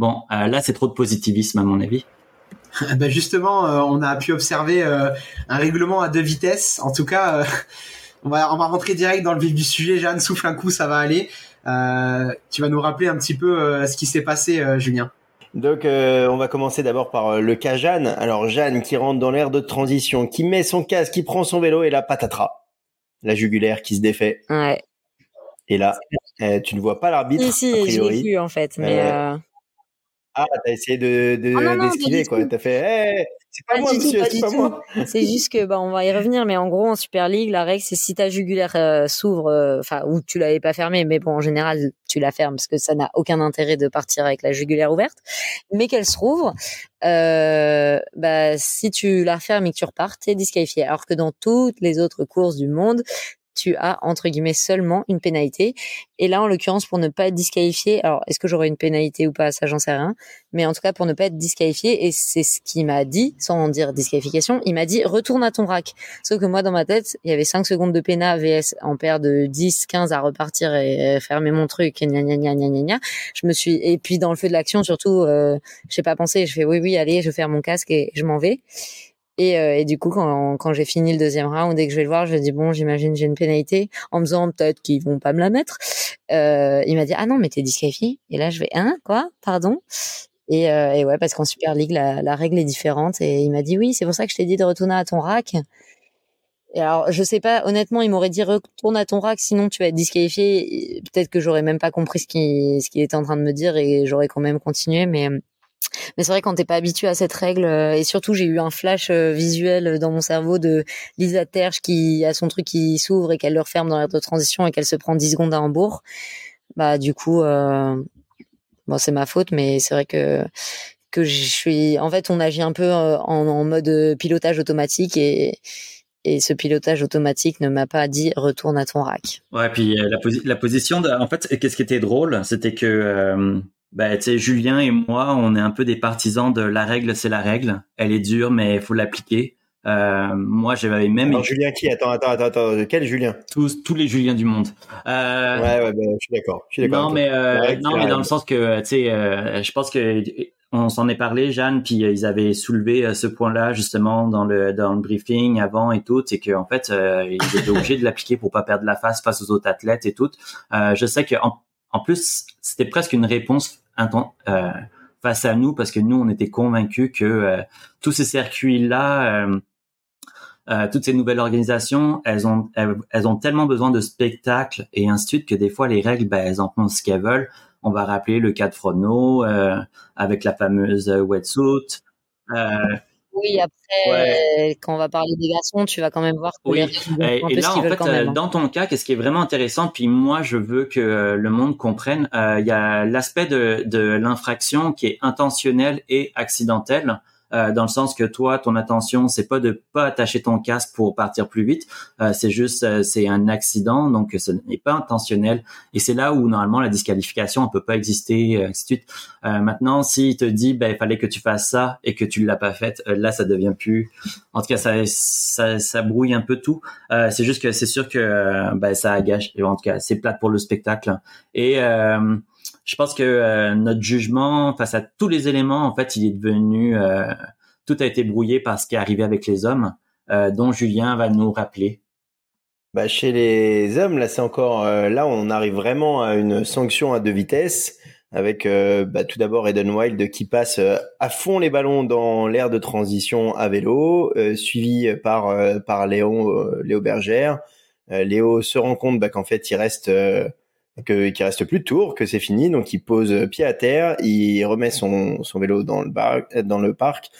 Bon, euh, là, c'est trop de positivisme à mon avis. (laughs)
ben justement, euh, on a pu observer euh, un règlement à deux vitesses. En tout cas, (laughs) on va on va rentrer direct dans le vif du sujet. Jeanne, souffle un coup, ça va aller. Tu vas nous rappeler un petit peu ce qui s'est passé, Julien.
Donc, on va commencer d'abord par le cas Jeanne. Alors, Jeanne qui rentre dans l'air de transition, qui met son casque, qui prend son vélo et la patatras. La jugulaire qui se défait.
Ouais.
Et là, tu ne vois pas l'arbitre,
si, a priori. vu en fait, mais...
Ah, t'as essayé de, de ah d'esquiver, quoi. T'as fait, c'est pas, moi, monsieur, c'est pas moi.
C'est juste que, bah, on va y revenir, mais en gros, en Super League, la règle, c'est si ta jugulaire euh, s'ouvre, euh, enfin, ou tu l'avais pas fermée, mais bon, en général, tu la fermes parce que ça n'a aucun intérêt de partir avec la jugulaire ouverte, mais qu'elle se rouvre, euh, bah, si tu la fermes et que tu repars, t'es disqualifié. Alors que dans toutes les autres courses du monde, tu as entre guillemets seulement une pénalité. Et là, en l'occurrence, pour ne pas être disqualifié, alors est-ce que j'aurai une pénalité ou pas, ça j'en sais rien. Mais en tout cas, pour ne pas être disqualifié, et c'est ce qu'il m'a dit, sans dire disqualification, il m'a dit retourne à ton rack. Sauf que moi, dans ma tête, il y avait 5 secondes de péna VS en paire de 10, 15 à repartir et fermer mon truc, et gna gna gna gna gna Je me suis, et puis dans le feu de l'action, surtout, euh, j'ai pas pensé, je fais oui, oui, allez, je ferme mon casque et je m'en vais. Et, euh, du coup, quand, quand j'ai fini le deuxième round, dès que je vais le voir, je dis bon, j'imagine j'ai une pénalité, en me disant peut-être qu'ils vont pas me la mettre. Euh, il m'a dit ah non, mais t'es disqualifié. Et là, je vais hein quoi, pardon? Et, euh, et ouais, parce qu'en Super League, la, la, règle est différente. Et il m'a dit oui, c'est pour ça que je t'ai dit de retourner à ton rack. Et alors, je sais pas, honnêtement, il m'aurait dit retourne à ton rack, sinon tu vas être disqualifié. Peut-être que j'aurais même pas compris ce qu'il ce qu'il était en train de me dire et j'aurais quand même continué. Mais mais c'est vrai quand t'es pas habitué à cette règle, euh, et surtout j'ai eu un flash euh, visuel dans mon cerveau de Lisa Terge qui a son truc qui s'ouvre et qu'elle le referme dans l'air de transition et qu'elle se prend 10 secondes à Hambourg. Bah du coup, euh, bon c'est ma faute, mais c'est vrai que que je suis. En fait, on agit un peu en, mode pilotage automatique et et ce pilotage automatique ne m'a pas dit retourne à ton rack.
Ouais, puis la, position, en fait, qu'est-ce qui était drôle, c'était que ben, tu sais, Julien et moi, on est un peu des partisans de la règle, c'est la règle. Elle est dure, mais il faut l'appliquer. Euh, moi, j'avais même.
Alors, Julien qui? Attends, attends, attends, attends. Quel Julien?
Tous, tous les Juliens du monde.
Euh... Ouais, ouais, ben, je suis d'accord.
Non, mais euh, non, mais dans le sens que, tu sais, euh, je pense que on s'en est parlé, Jeanne, puis ils avaient soulevé ce point-là justement dans le dans le briefing avant et tout, c'est qu'en fait ils étaient obligés de l'appliquer pour pas perdre la face face aux autres athlètes et tout. je sais que en, en plus c'était presque une réponse euh, face à nous parce que nous on était convaincus que tous ces circuits là euh, toutes ces nouvelles organisations, elles ont, elles, ont tellement besoin de spectacles et ainsi de suite que des fois les règles, ben, elles en font ce qu'elles veulent. On va rappeler le cas de Frodno euh, avec la fameuse wetsuit.
Euh, oui, après, quand on va parler des garçons, tu vas quand même voir.
oui. et, et là, en fait, euh, hein. dans ton cas, qu'est-ce qui est vraiment intéressant, puis moi, je veux que le monde comprenne, il y a l'aspect de, de l'infraction qui est intentionnel et accidentel. Euh, dans le sens que toi, ton attention, c'est pas de pas attacher ton casque pour partir plus vite, euh, c'est juste euh, c'est un accident, donc ce n'est pas intentionnel. Et c'est là où normalement la disqualification ne peut pas exister, ainsi de suite. maintenant, s'il te dit, ben il fallait que tu fasses ça et que tu l'as pas fait, là ça devient plus. En tout cas, ça ça, ça brouille un peu tout. c'est juste que c'est sûr que ben ça agache. En tout cas, c'est plate pour le spectacle. Et je pense que euh, notre jugement face à tous les éléments, en fait, il est devenu euh, tout a été brouillé par ce qui est arrivé avec les hommes, euh, dont Julien va nous rappeler.
Bah, chez les hommes, là, c'est encore là, on arrive vraiment à une sanction à deux vitesses avec bah, tout d'abord Eden Wild qui passe à fond les ballons dans l'aire de transition à vélo, suivi par par Léo Léo Bergère. Léo se rend compte bah, qu'en fait il reste que qu'il reste plus de tour, que c'est fini, donc il pose pied à terre, il remet son, son vélo dans le, bar, dans le parc.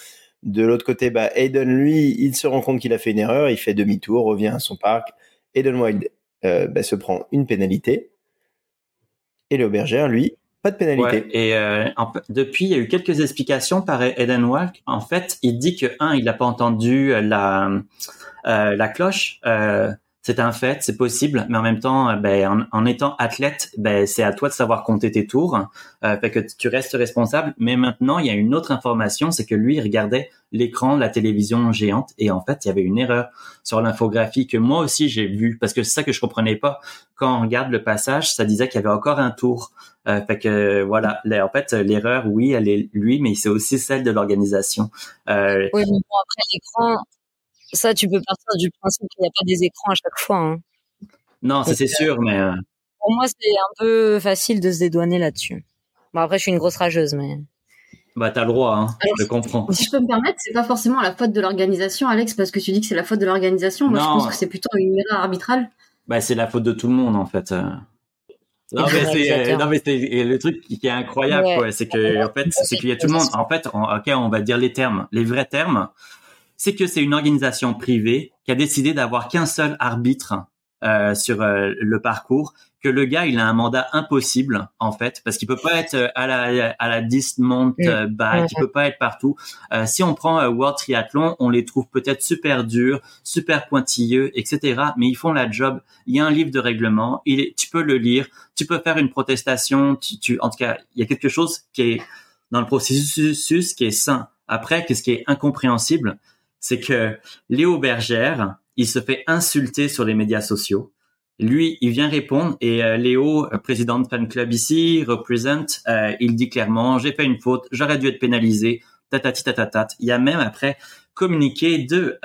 De l'autre côté, bah, Aiden, lui, il se rend compte qu'il a fait une erreur, il fait demi-tour, revient à son parc. Aiden Wild euh, bah, se prend une pénalité. Et le lui, pas de pénalité.
et euh, depuis, il y a eu quelques explications par Aiden Wild. En fait, il dit que, un, il n'a pas entendu la, euh, la cloche. C'est un fait, c'est possible, mais en même temps, euh, ben, en, étant athlète, ben, c'est à toi de savoir compter tes tours, euh, fait que tu restes responsable. Mais maintenant, il y a une autre information, c'est que lui, il regardait l'écran de la télévision géante et en fait, il y avait une erreur sur l'infographie que moi aussi j'ai vue parce que c'est ça que je comprenais pas. Quand on regarde le passage, ça disait qu'il y avait encore un tour. Euh, fait que voilà, en fait, l'erreur, oui, elle est lui, mais c'est aussi celle de l'organisation.
Euh, oui, mais bon, après l'écran, ça, tu peux partir du principe qu'il n'y a pas des écrans à chaque fois. Hein.
Non, ça c'est sûr, mais. Euh,
pour moi, c'est un peu facile de se dédouaner là-dessus. Bon, après, je suis une grosse rageuse, mais.
Bah, t'as le droit, hein. je comprends.
Si je peux me permettre, c'est pas forcément la faute de l'organisation, Alex, parce que tu dis que c'est la faute de l'organisation. Moi, je pense que c'est plutôt une erreur arbitrale.
Bah, c'est la faute de tout le monde, en fait. Euh. Non mais c'est non mais c'est le truc qui est incroyable c'est que en fait c'est qu'il y a tout le monde en fait ok on va dire les termes les vrais termes c'est que c'est une organisation privée qui a décidé d'avoir qu'un seul arbitre euh, sur euh, le parcours, que le gars il a un mandat impossible en fait parce qu'il peut pas être euh, à la à la dismount mm. bike, il peut pas être partout. si on prend World Triathlon, on les trouve peut-être super durs, super pointilleux, etc. Mais ils font la job. Il y a un livre de règlement, il est, tu peux le lire, tu peux faire une protestation, tu, tu en tout cas il y a quelque chose qui est dans le processus qui est sain. Après, qu'est-ce qui est incompréhensible, c'est que Léo Bergère, il se fait insulter sur les médias sociaux. Lui, il vient répondre et euh, Léo, euh, président de fan club ici, représente, euh, il dit clairement, j'ai fait une faute, j'aurais dû être pénalisé, tatati tatatat. Il y a même après communiqué de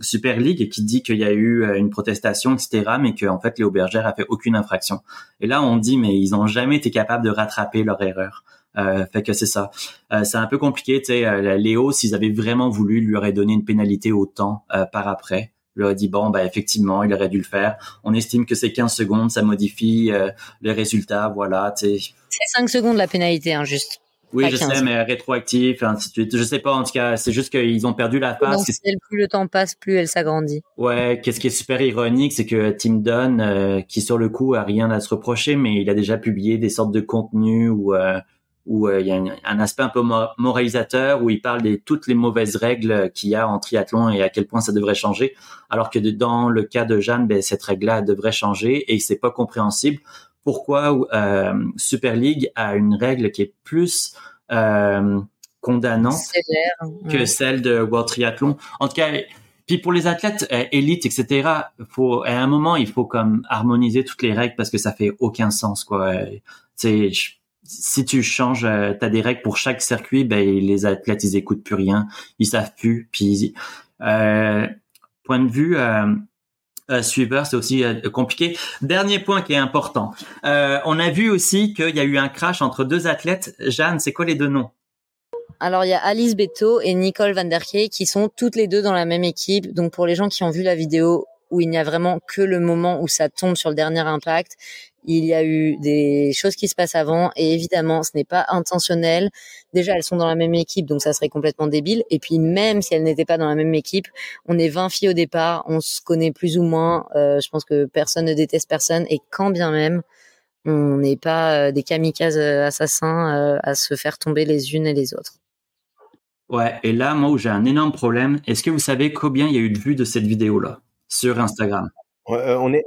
Super League qui dit qu'il y a eu une protestation, etc., mais qu'en fait Léo Bergère a fait aucune infraction. Et là, on dit, mais ils n'ont jamais été capables de rattraper leur erreur. Euh, fait que c'est ça. Euh, c'est un peu compliqué, tu sais. Euh, Léo, s'ils avaient vraiment voulu, lui aurait donné une pénalité au temps par après. Il aurait dit bon, bah effectivement, il aurait dû le faire. On estime que c'est 15 secondes, ça modifie les résultats, voilà.
C'est 5 secondes la pénalité, hein, juste.
Oui, je sais, mais rétroactif, ainsi de suite. Je sais pas, en tout cas, c'est juste qu'ils ont perdu la face.
plus le temps passe, plus elle s'agrandit.
Ouais, qu'est-ce qui est super ironique, c'est que Tim Dunn, qui sur le coup a rien à se reprocher, mais il a déjà publié des sortes de contenus où où euh, il y a un, aspect un peu moralisateur où il parle de toutes les mauvaises règles qu'il y a en triathlon et à quel point ça devrait changer, alors que dans le cas de Jeanne, ben, cette règle-là devrait changer et c'est pas compréhensible pourquoi euh, Super League a une règle qui est plus euh, condamnante que celle de World Triathlon? En tout cas, puis pour les athlètes euh, élites, etc., faut à un moment il faut comme harmoniser toutes les règles parce que ça fait aucun sens quoi. C'est si tu changes, euh, tu as des règles pour chaque circuit, ben les athlètes ils écoutent plus rien, ils savent plus. Puis euh, point de vue euh, suiveur, c'est aussi compliqué. Dernier point qui est important. on a vu aussi qu'il y a eu un crash entre deux athlètes. Jeanne, c'est quoi les deux noms?
Alors il y a Alice Beto et Nicole Van Der Key qui sont toutes les deux dans la même équipe. Donc pour les gens qui ont vu la vidéo où il n'y a vraiment que le moment où ça tombe sur le dernier impact, il y a eu des choses qui se passent avant et évidemment ce n'est pas intentionnel. Déjà elles sont dans la même équipe donc ça serait complètement débile et puis même si elles n'étaient pas dans la même équipe, on est 20 filles au départ, on se connaît plus ou moins, euh, je pense que personne ne déteste personne et quand bien même on n'est pas euh, des kamikazes euh, assassins à se faire tomber les unes et les autres.
Ouais, et là, moi où j'ai un énorme problème, est-ce que vous savez combien il y a eu de vues de cette vidéo-là sur Instagram?
Euh, On est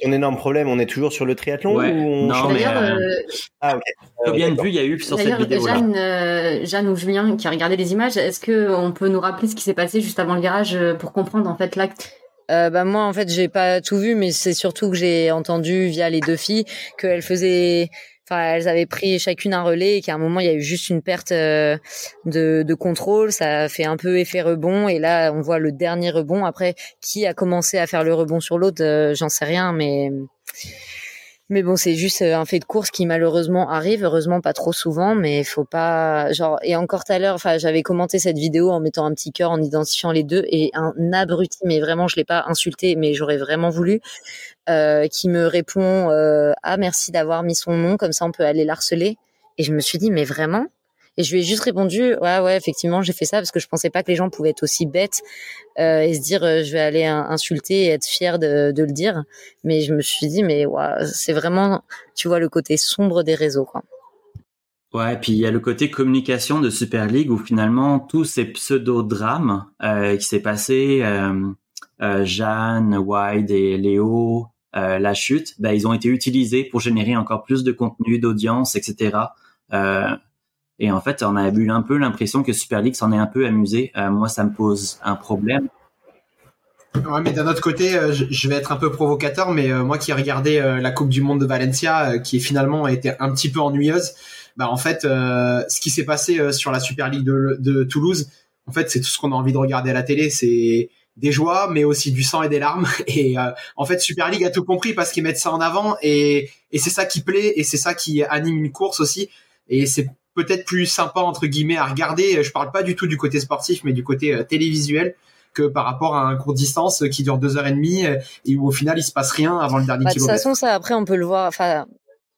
ton énorme problème, on est toujours sur le triathlon ouais. ou
Non, mais euh, euh,
ah,
combien de vues il y a eu sur cette vidéo-là.
Jeanne, Jeanne ou Julien qui a regardé les images, est-ce que on peut nous rappeler ce qui s'est passé juste avant le virage pour comprendre en fait l'acte?
Euh, bah moi en fait j'ai pas tout vu mais c'est surtout que j'ai entendu via les deux filles qu'elles faisaient elles avaient pris chacune un relais et qu'à un moment il y a eu juste une perte euh, de, de, contrôle. Ça fait un peu effet rebond et là on voit le dernier rebond. Après, qui a commencé à faire le rebond sur l'autre, euh, j'en sais rien, mais mais bon, c'est juste euh, un fait de course qui malheureusement arrive, heureusement pas trop souvent, mais faut pas genre et encore tout à l'heure, enfin j'avais commenté cette vidéo en mettant un petit cœur en identifiant les deux et un abruti, mais vraiment je l'ai pas insulté, mais j'aurais vraiment voulu euh, qui me répond euh, ah merci d'avoir mis son nom. Comme ça on peut aller l'harceler et je me suis dit mais vraiment? Et je lui ai juste répondu, ouais, ouais, effectivement, j'ai fait ça parce que je pensais pas que les gens pouvaient être aussi bêtes euh, et se dire, euh, je vais aller insulter et être fier de, le dire. Mais je me suis dit, mais ouais, c'est vraiment, tu vois, le côté sombre des réseaux.
Ouais, puis il y a le côté communication de Super League où finalement tous ces pseudo-drames euh, qui s'est passé, Jeanne, Wide et Léo, la chute, ben, ils ont été utilisés pour générer encore plus de contenu, d'audience, etc. et en fait, on a eu un peu l'impression que Super League s'en est un peu amusé. Euh, moi, ça me pose un problème.
Ouais, mais d'un autre côté, euh, je vais être un peu provocateur, mais euh, moi qui ai regardé la Coupe du Monde de Valencia, qui finalement a été un petit peu ennuyeuse, bah en fait, ce qui s'est passé sur la Super League de, de Toulouse, en fait, c'est tout ce qu'on a envie de regarder à la télé. C'est des joies, mais aussi du sang et des larmes. (laughs) Et en fait, Super League a tout compris parce qu'ils mettent ça en avant, et, et c'est ça qui plaît, et c'est ça qui anime une course aussi. Et c'est peut-être plus sympa entre guillemets à regarder. Je parle pas du tout du côté sportif, mais du côté euh, télévisuel que par rapport à un court distance qui dure deux heures et demie euh, et où au final il se passe rien avant le dernier
bah,
kilomètre.
De toute façon, ça après on peut le voir. Enfin,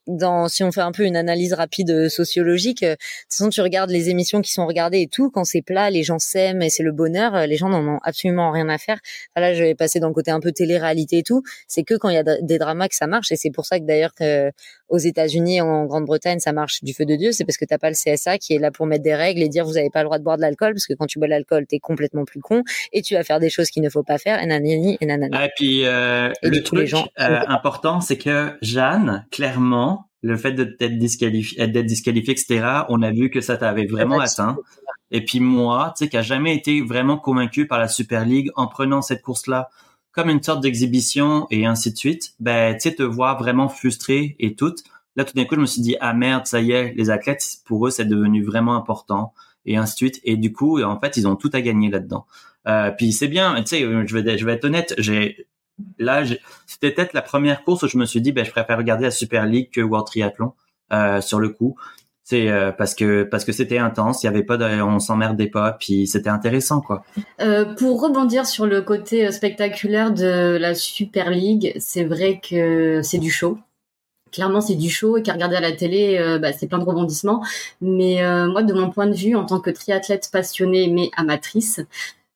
dans, si on fait un peu une analyse rapide euh, sociologique, euh, de toute façon, tu regardes les émissions qui sont regardées et tout, quand c'est plat, les gens s'aiment et c'est le bonheur, euh, les gens n'en ont absolument rien à faire. Enfin, là, je vais passer dans le côté un peu télé-réalité et tout. C'est que quand il y a des dramas que ça marche et c'est pour ça que d'ailleurs que aux États-Unis, en Grande-Bretagne, ça marche du feu de Dieu, c'est parce que t'as pas le CSA qui est là pour mettre des règles et dire vous avez pas le droit de boire de l'alcool parce que quand tu bois de l'alcool, t'es complètement plus con et tu vas faire des choses qu'il ne faut pas faire et nanani et nanana.
Et puis euh, le truc gens... important, c'est que Jeanne, clairement, le fait d'être disqualifié, d'être disqualifié, etc. On a vu que ça t'avait vraiment atteint. Et puis moi, tu sais, qui a jamais été vraiment convaincu par la Super League en prenant cette course-là comme une sorte d'exhibition et ainsi de suite, ben, tu sais, te voir vraiment frustré et tout. Là, tout d'un coup, je me suis dit, ah merde, ça y est, les athlètes, pour eux, c'est devenu vraiment important et ainsi de suite. Et du coup, en fait, ils ont tout à gagner là-dedans. Euh, puis c'est bien, tu sais, je vais, je vais être honnête, j'ai, là, c'était peut-être la première course où je me suis dit, ben, je préfère regarder la Super League que World Triathlon euh, sur le coup. C'est euh, parce que parce que c'était intense, il y avait pas, on s'emmerdait pas, puis c'était intéressant quoi.
Euh, pour rebondir sur le côté euh, spectaculaire de la Super League, c'est vrai que c'est du show. Clairement, c'est du show et qu'à regarder à la télé, bah, c'est plein de rebondissements. Mais moi, de mon point de vue, en tant que triathlète passionnée mais amatrice,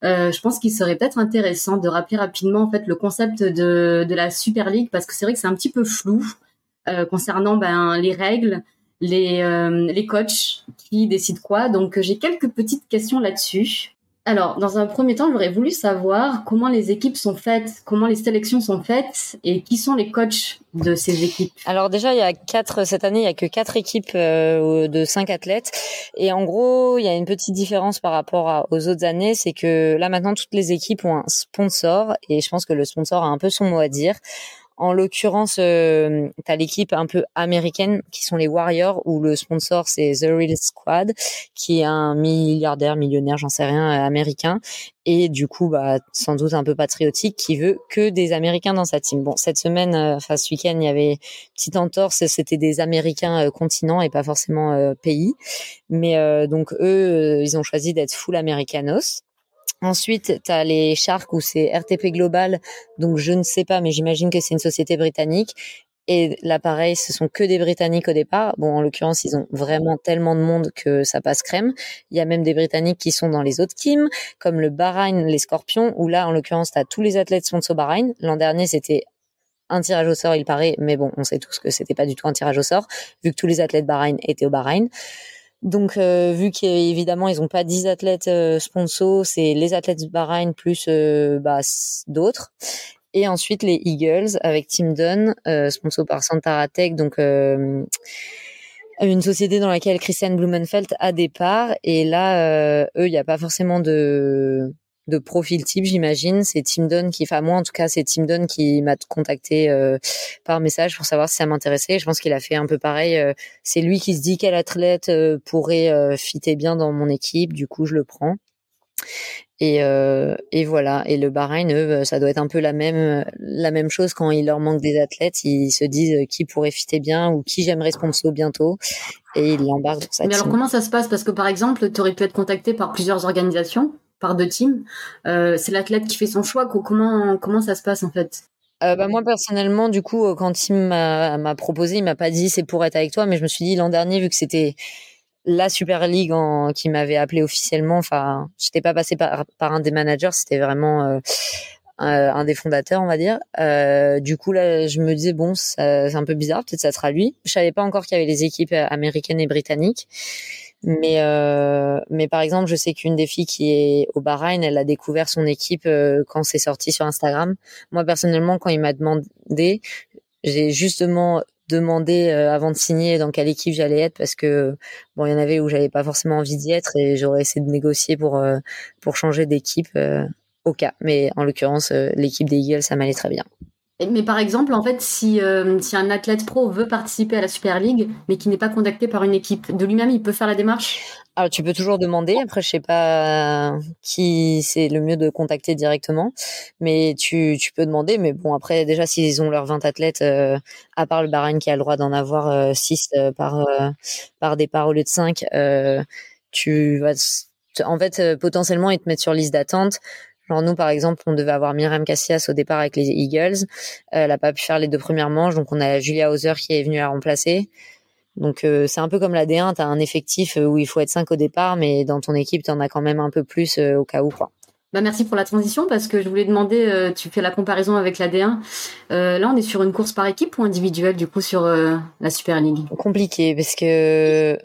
je pense qu'il serait peut-être intéressant de rappeler rapidement en fait le concept de, de la Super League parce que c'est vrai que c'est un petit peu flou concernant ben, les règles, les, euh, les coachs qui décident quoi. Donc j'ai quelques petites questions là-dessus. Alors, dans un premier temps, j'aurais voulu savoir comment les équipes sont faites, comment les sélections sont faites et qui sont les coachs de ces équipes.
Alors déjà, il y a quatre cette année, il y a que quatre équipes euh, de cinq athlètes et en gros, il y a une petite différence par rapport aux autres années, c'est que là maintenant toutes les équipes ont un sponsor et je pense que le sponsor a un peu son mot à dire. En l'occurrence, euh, tu as l'équipe un peu américaine qui sont les Warriors, où le sponsor c'est The Real Squad, qui est un milliardaire, millionnaire, j'en sais rien, euh, américain, et du coup, bah, sans doute un peu patriotique, qui veut que des Américains dans sa team. Bon, cette semaine, euh, enfin ce week-end, il y avait petite entorse, c'était des Américains euh, continents et pas forcément pays, mais donc eux, ils ont choisi d'être full Americanos. Ensuite, tu as les Sharks où c'est RTP Global, donc je ne sais pas, mais j'imagine que c'est une société britannique. Et là, pareil, ce sont que des Britanniques au départ. Bon, en l'occurrence, ils ont vraiment tellement de monde que ça passe crème. Il y a même des Britanniques qui sont dans les autres teams, comme le Bahreïn, les Scorpions, où là, en l'occurrence, tu as tous les athlètes sponsor Bahreïn. L'an dernier, c'était un tirage au sort, il paraît, mais bon, on sait tous que c'était pas du tout un tirage au sort, vu que tous les athlètes Bahreïn étaient au Bahreïn. Donc, euh, vu qu'évidemment, ils n'ont pas 10 athlètes euh, sponsors, c'est les athlètes Bahreïn plus euh, bah, d'autres. Et ensuite, les Eagles avec Tim Dunn, euh, sponsor par Santaratech, donc une société dans laquelle Christian Blumenfeld a des parts. Et là, eux, il n'y a pas forcément de de profil type, j'imagine. C'est Tim Dunn qui, enfin moi en tout cas, c'est Tim Dunn qui m'a contacté euh, par message pour savoir si ça m'intéressait. Je pense qu'il a fait un peu pareil. Euh, c'est lui qui se dit quel athlète euh, pourrait fitter bien dans mon équipe. Du coup, je le prends. Et, et voilà. Et le Bahreïn, eux, ça doit être un peu la même la même chose quand il leur manque des athlètes. Ils se disent qui pourrait fitter bien ou qui j'aimerais sponsor bientôt et ils l'embarquent dans sa
Mais alors comment ça se passe? Parce que par exemple, tu aurais pu être contacté par plusieurs organisations par deux teams. Euh, c'est l'athlète qui fait son choix. Comment comment ça se passe en fait?
Euh, bah moi personnellement, du coup, quand Tim m'a proposé, il m'a pas dit c'est pour être avec toi, mais je me suis dit l'an dernier, vu que c'était la Super League qui m'avait appelé officiellement, enfin, j'étais pas passé par, par un des managers, c'était vraiment euh, un des fondateurs, on va dire. Euh, du coup là, je me disais bon, c'est un peu bizarre, peut-être ça sera lui. Je savais pas encore qu'il y avait les équipes américaines et britanniques. Mais euh, mais par exemple, je sais qu'une des filles qui est au Bahreïn, elle a découvert son équipe euh, quand c'est sorti sur Instagram. Moi personnellement, quand il m'a demandé, j'ai justement demandé euh, avant de signer dans quelle équipe j'allais être parce que bon, il y en avait où j'avais pas forcément envie d'y être et j'aurais essayé de négocier pour euh, pour changer d'équipe au cas. Mais en l'occurrence, l'équipe des Eagles, ça m'allait très bien.
Mais par exemple, en fait, si, euh, si un athlète pro veut participer à la Super League, mais qui n'est pas contacté par une équipe de lui-même, il peut faire la démarche?
Alors, tu peux toujours demander. Après, je sais pas qui c'est le mieux de contacter directement, mais tu, tu peux demander. Mais bon, après, déjà, s'ils ont leurs 20 athlètes, euh, à part le Bahreïn qui a le droit d'en avoir 6 euh, par, par départ au lieu de 5, tu vas en fait, potentiellement, ils te mettent sur liste d'attente. Genre nous, par exemple, on devait avoir Myriam Cassias au départ avec les Eagles. Euh, elle n'a pas pu faire les deux premières manches, donc on a Julia Hauser qui est venue la remplacer. Donc euh, c'est un peu comme la D1, tu as un effectif euh, où il faut être 5 au départ, mais dans ton équipe, tu en as quand même un peu plus au cas où. Quoi.
Bah merci pour la transition parce que je voulais demander, tu fais la comparaison avec la D1. là, on est sur une course par équipe ou individuelle du coup sur la Super League?
Compliqué parce que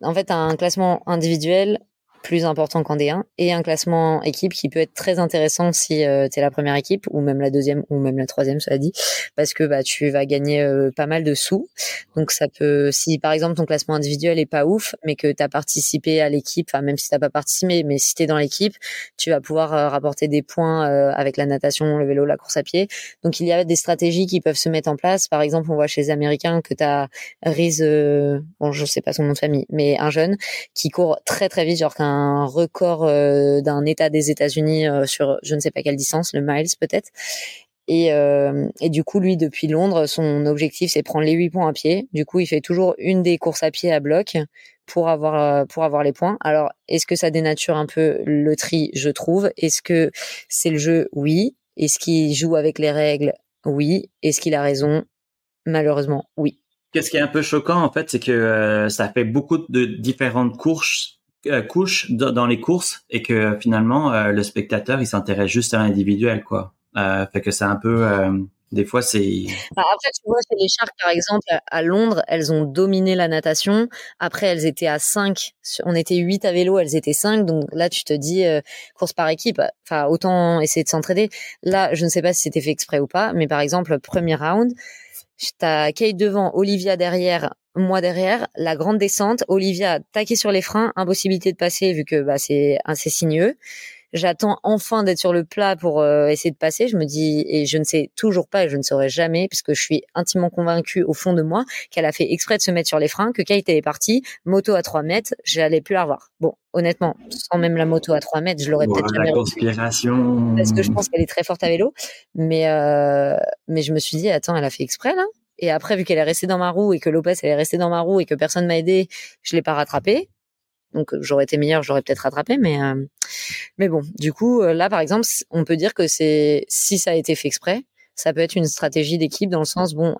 en fait, un classement individuel plus important qu'en D1 et un classement équipe qui peut être très intéressant si euh, tu es la première équipe ou même la deuxième ou même la troisième ça dit parce que bah tu vas gagner euh, pas mal de sous. Donc ça peut si par exemple ton classement individuel est pas ouf mais que tu as participé à l'équipe enfin même si t'as pas participé mais si tu es dans l'équipe tu vas pouvoir euh, rapporter des points avec la natation le vélo la course à pied. Donc il y a des stratégies qui peuvent se mettre en place. Par exemple on voit chez les américains que tu as Riz bon je sais pas son nom de famille mais un jeune qui court très très vite genre qu'un un record euh, d'un État des États-Unis euh, sur je ne sais pas quelle distance, le miles peut-être. Et, euh, du coup, lui, depuis Londres, son objectif, c'est prendre les huit points à pied. Du coup, il fait toujours une des courses à pied à bloc pour avoir pour avoir les points. Alors, est-ce que ça dénature un peu le tri? Je trouve. Est-ce que c'est le jeu? Oui. Est-ce qu'il joue avec les règles? Oui. Est-ce qu'il a raison? Malheureusement, oui.
Qu'est-ce qui est un peu choquant, en fait, c'est que ça fait beaucoup de différentes courses couche dans les courses et que finalement euh, le spectateur il s'intéresse juste à l'individuel quoi. Euh, fait que c'est un peu des fois c'est
bah, après tu vois chez les Sharks par exemple à Londres elles ont dominé la natation. Après elles étaient à 5 on était 8 à vélo elles étaient 5 donc là tu te dis course par équipe enfin autant essayer de s'entraider. Là je ne sais pas si c'était fait exprès ou pas mais par exemple premier round T'as Kate devant, Olivia derrière, moi derrière. La grande descente, Olivia taqué sur les freins, impossibilité de passer vu que bah, c'est assez sinueux. j'attends enfin d'être sur le plat pour euh, essayer de passer. Je me dis, et je ne sais toujours pas, et je ne saurais jamais, puisque je suis intimement convaincue au fond de moi qu'elle a fait exprès de se mettre sur les freins, que Kate est partie, moto à 3 mètres, j'allais plus la revoir. Bon, honnêtement, sans même la moto à 3 mètres, je l'aurais peut-être jamais.
La conspiration.
Parce que je pense qu'elle est très forte à vélo, mais euh, mais je me suis dit, attends, elle a fait exprès là? Et après, vu qu'elle est restée dans ma roue et que Lopez elle est restée dans ma roue et que personne m'a aidé, je l'ai pas rattrapée. Donc j'aurais été meilleure, j'aurais peut-être rattrapé, mais euh, mais bon, du coup euh, là par exemple, on peut dire que c'est si ça a été fait exprès, ça peut être une stratégie d'équipe dans le sens bon,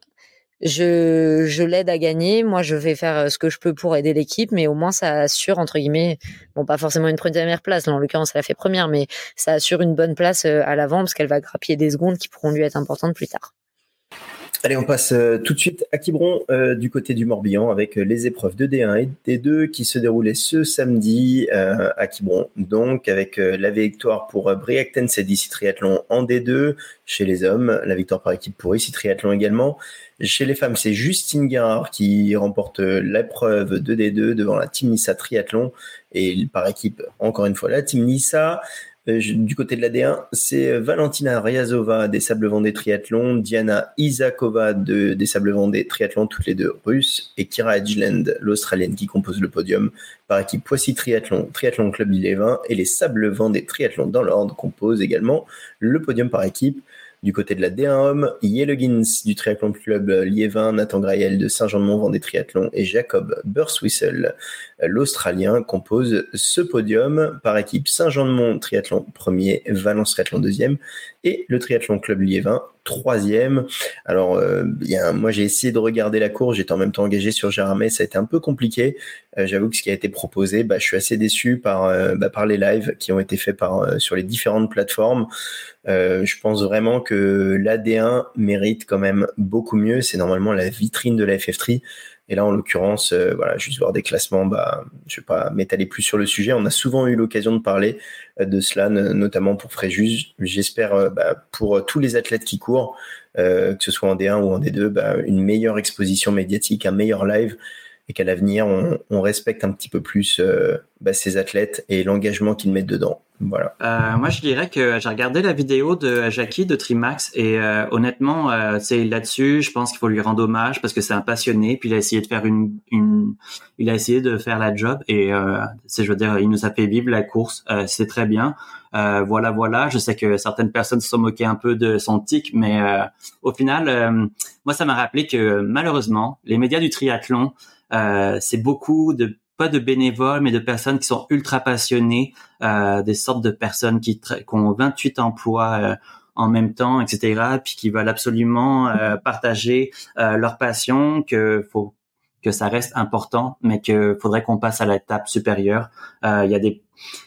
je je l'aide à gagner, moi je vais faire euh, ce que je peux pour aider l'équipe, mais au moins ça assure entre guillemets, bon pas forcément une première place, là en l'occurrence elle a fait première, mais ça assure une bonne place à l'avant parce qu'elle va grappiller des secondes qui pourront lui être importantes plus tard.
Allez, on passe euh, tout de suite à Quiberon euh, du côté du Morbihan avec euh, les épreuves de D1 et D2 qui se déroulaient ce samedi à Quiberon. Donc avec la victoire pour Briac et DC Triathlon en D2 chez les hommes, la victoire par équipe pour ICI Triathlon également. Chez les femmes, c'est Justine Guerrard qui remporte l'épreuve de D2 devant la Team Nissa Triathlon et par équipe, encore une fois, la Team Nissa. Euh, du côté de la D1, c'est euh, Valentina Ryazova des Sables Vendée Triathlon, Diana Isakova de, des Sables Vendée Triathlon, toutes les deux russes, et Kira Edgeland, l'Australienne, qui compose le podium. Par équipe Poissy Triathlon, Triathlon Club 20 et les Sables Vendée Triathlon dans l'ordre composent également le podium par équipe. Du côté de la D1 homme, Yelogins du Triathlon Club Liévin, Nathan Graël de Saint-Jean-de-Mont des Triathlon et Jacob Burswissel, l'Australien, composent ce podium par équipe Saint-Jean-de-Mont Triathlon premier, Valence Triathlon deuxième et le Triathlon Club Liévin troisième. Alors, euh, moi j'ai essayé de regarder la course, j'étais en même temps engagé sur Gérardmer, ça a été un peu compliqué. Euh, j'avoue que ce qui a été proposé, bah, je suis assez déçu par, euh, bah, par les lives qui ont été faits par, sur les différentes plateformes. je pense vraiment que l'AD1 mérite quand même beaucoup mieux. C'est normalement la vitrine de la FF3. Et là, en l'occurrence, voilà, juste voir des classements, bah, je vais pas m'étaler plus sur le sujet. On a souvent eu l'occasion de parler de cela, notamment pour Fréjus. J'espère bah, pour tous les athlètes qui courent, que ce soit en D1 ou en D2, bah, une meilleure exposition médiatique, un meilleur live et qu'à l'avenir, on, respecte un petit peu plus euh, bah, ces athlètes et l'engagement qu'ils mettent dedans. Voilà.
Euh, moi, je dirais que j'ai regardé la vidéo de Jackie de Trimax et euh, honnêtement, euh, c'est là-dessus, je pense qu'il faut lui rendre hommage parce que c'est un passionné. Puis il a essayé de faire une, une il a essayé de faire la job et euh, c'est, je veux dire, il nous a fait vivre la course. Euh, c'est très bien. voilà, voilà. Je sais que certaines personnes se sont moquées un peu de son tic, mais au final, moi, ça m'a rappelé que malheureusement, les médias du triathlon c'est beaucoup de pas de bénévoles, mais de personnes qui sont ultra passionnées, euh, des sortes de personnes qui, ont 28 emplois euh, en même temps, etc., puis qui veulent absolument partager leur passion, que faut que ça reste important, mais que faudrait qu'on passe à l'étape supérieure. Il y a des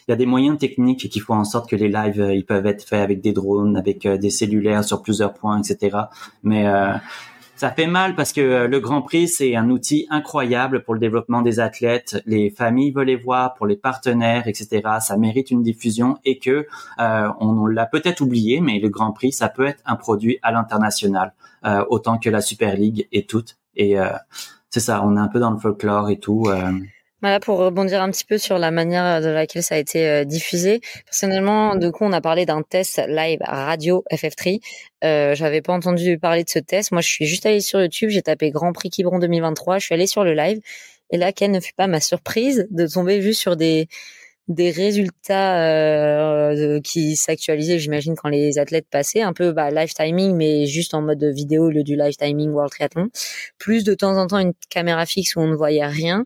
il y a des moyens techniques qui font en sorte que les lives ils peuvent être faits avec des drones, avec des cellulaires sur plusieurs points, etc. Mais ça fait mal parce que euh, le Grand Prix, c'est un outil incroyable pour le développement des athlètes. Les familles veulent les voir, pour les partenaires, etc. Ça mérite une diffusion et que euh, on, l'a peut-être oublié, mais le Grand Prix, ça peut être un produit à l'international, euh, autant que la Super League et tout. Et c'est ça, on est un peu dans le folklore et tout.
Voilà pour rebondir un petit peu sur la manière de laquelle ça a été euh, diffusé. Personnellement, de coup, on a parlé d'un test live radio FF3. Euh, J'avais pas entendu parler de ce test. Moi, je suis juste allée sur YouTube, j'ai tapé Grand Prix Quiberon 2023, je suis allée sur le live. Et là, quelle ne fut pas ma surprise de tomber juste sur des des résultats euh, qui s'actualisaient, j'imagine, quand les athlètes passaient, un peu bah, live timing, mais juste en mode vidéo au lieu du live timing World Triathlon. Plus de temps en temps une caméra fixe où on ne voyait rien.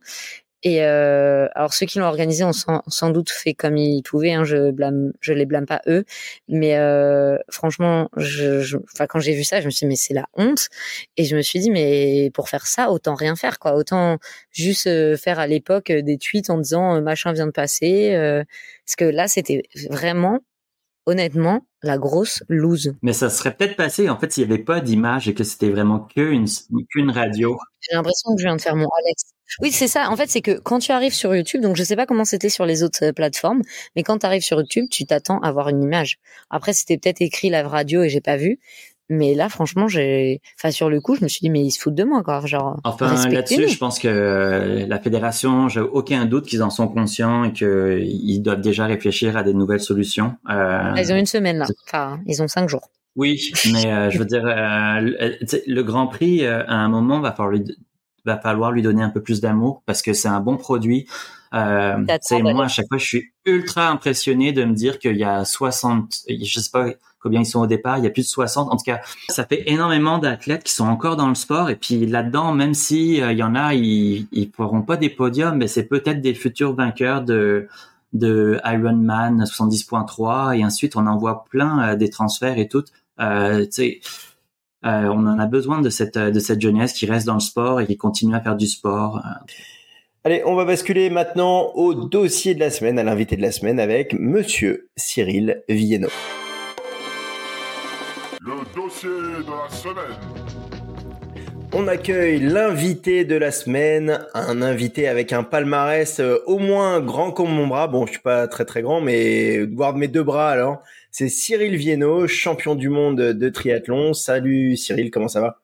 Et euh, alors ceux qui l'ont organisé ont sans, doute fait comme ils pouvaient. Hein, je blâme, je les blâme pas eux, mais euh, franchement, je, je, quand j'ai vu ça, je me suis dit mais c'est la honte. Et je me suis dit mais pour faire ça, autant rien faire quoi, autant juste euh, faire à l'époque des tweets en disant euh, machin vient de passer. Euh, parce que là c'était vraiment honnêtement la grosse loose.
Mais ça serait peut-être passé en fait s'il n'y avait pas d'image et que c'était vraiment qu'une radio.
J'ai l'impression que je viens de faire mon Alex. Oui, c'est ça. En fait, c'est que quand tu arrives sur YouTube, donc je sais pas comment c'était sur les autres euh, plateformes, mais quand tu arrives sur YouTube, tu t'attends à voir une image. Après, c'était peut-être écrit live radio et j'ai pas vu, Mais là, franchement, j'ai, enfin, sur le coup, je me suis dit, mais ils se foutent de moi, quoi. Genre,
enfin, là-dessus, je pense que la fédération, j'ai aucun doute qu'ils en sont conscients et qu'ils doivent déjà réfléchir à des nouvelles solutions.
Euh... Ils ont une semaine, là. Enfin, ils ont cinq jours.
Oui, mais euh, je veux dire, euh, le Grand Prix, euh, à un moment, va falloir lui, va falloir lui donner un peu plus d'amour parce que c'est un bon produit. Euh, moi, à chaque fois, je suis ultra impressionné de me dire qu'il y a 60, je sais pas combien ils sont au départ, il y a plus de 60. En tout cas, ça fait énormément d'athlètes qui sont encore dans le sport. Et puis là-dedans, même si il y en a, ils, ils feront pas des podiums, mais c'est peut-être des futurs vainqueurs de de Ironman 70.3 et ensuite on en voit plein des transferts et tout. Euh, euh, on en a besoin de cette de cette jeunesse qui reste dans le sport et qui continue à faire du sport. Euh.
Allez, on va basculer maintenant au dossier de la semaine, à l'invité de la semaine avec Monsieur Cyril Vienno. Le dossier de la semaine. On accueille l'invité de la semaine, un invité avec un palmarès au moins grand comme mon bras. Bon, je suis pas très très grand, mais voir mes deux bras alors. C'est Cyril Vienno, champion du monde de triathlon. Salut Cyril, comment ça va?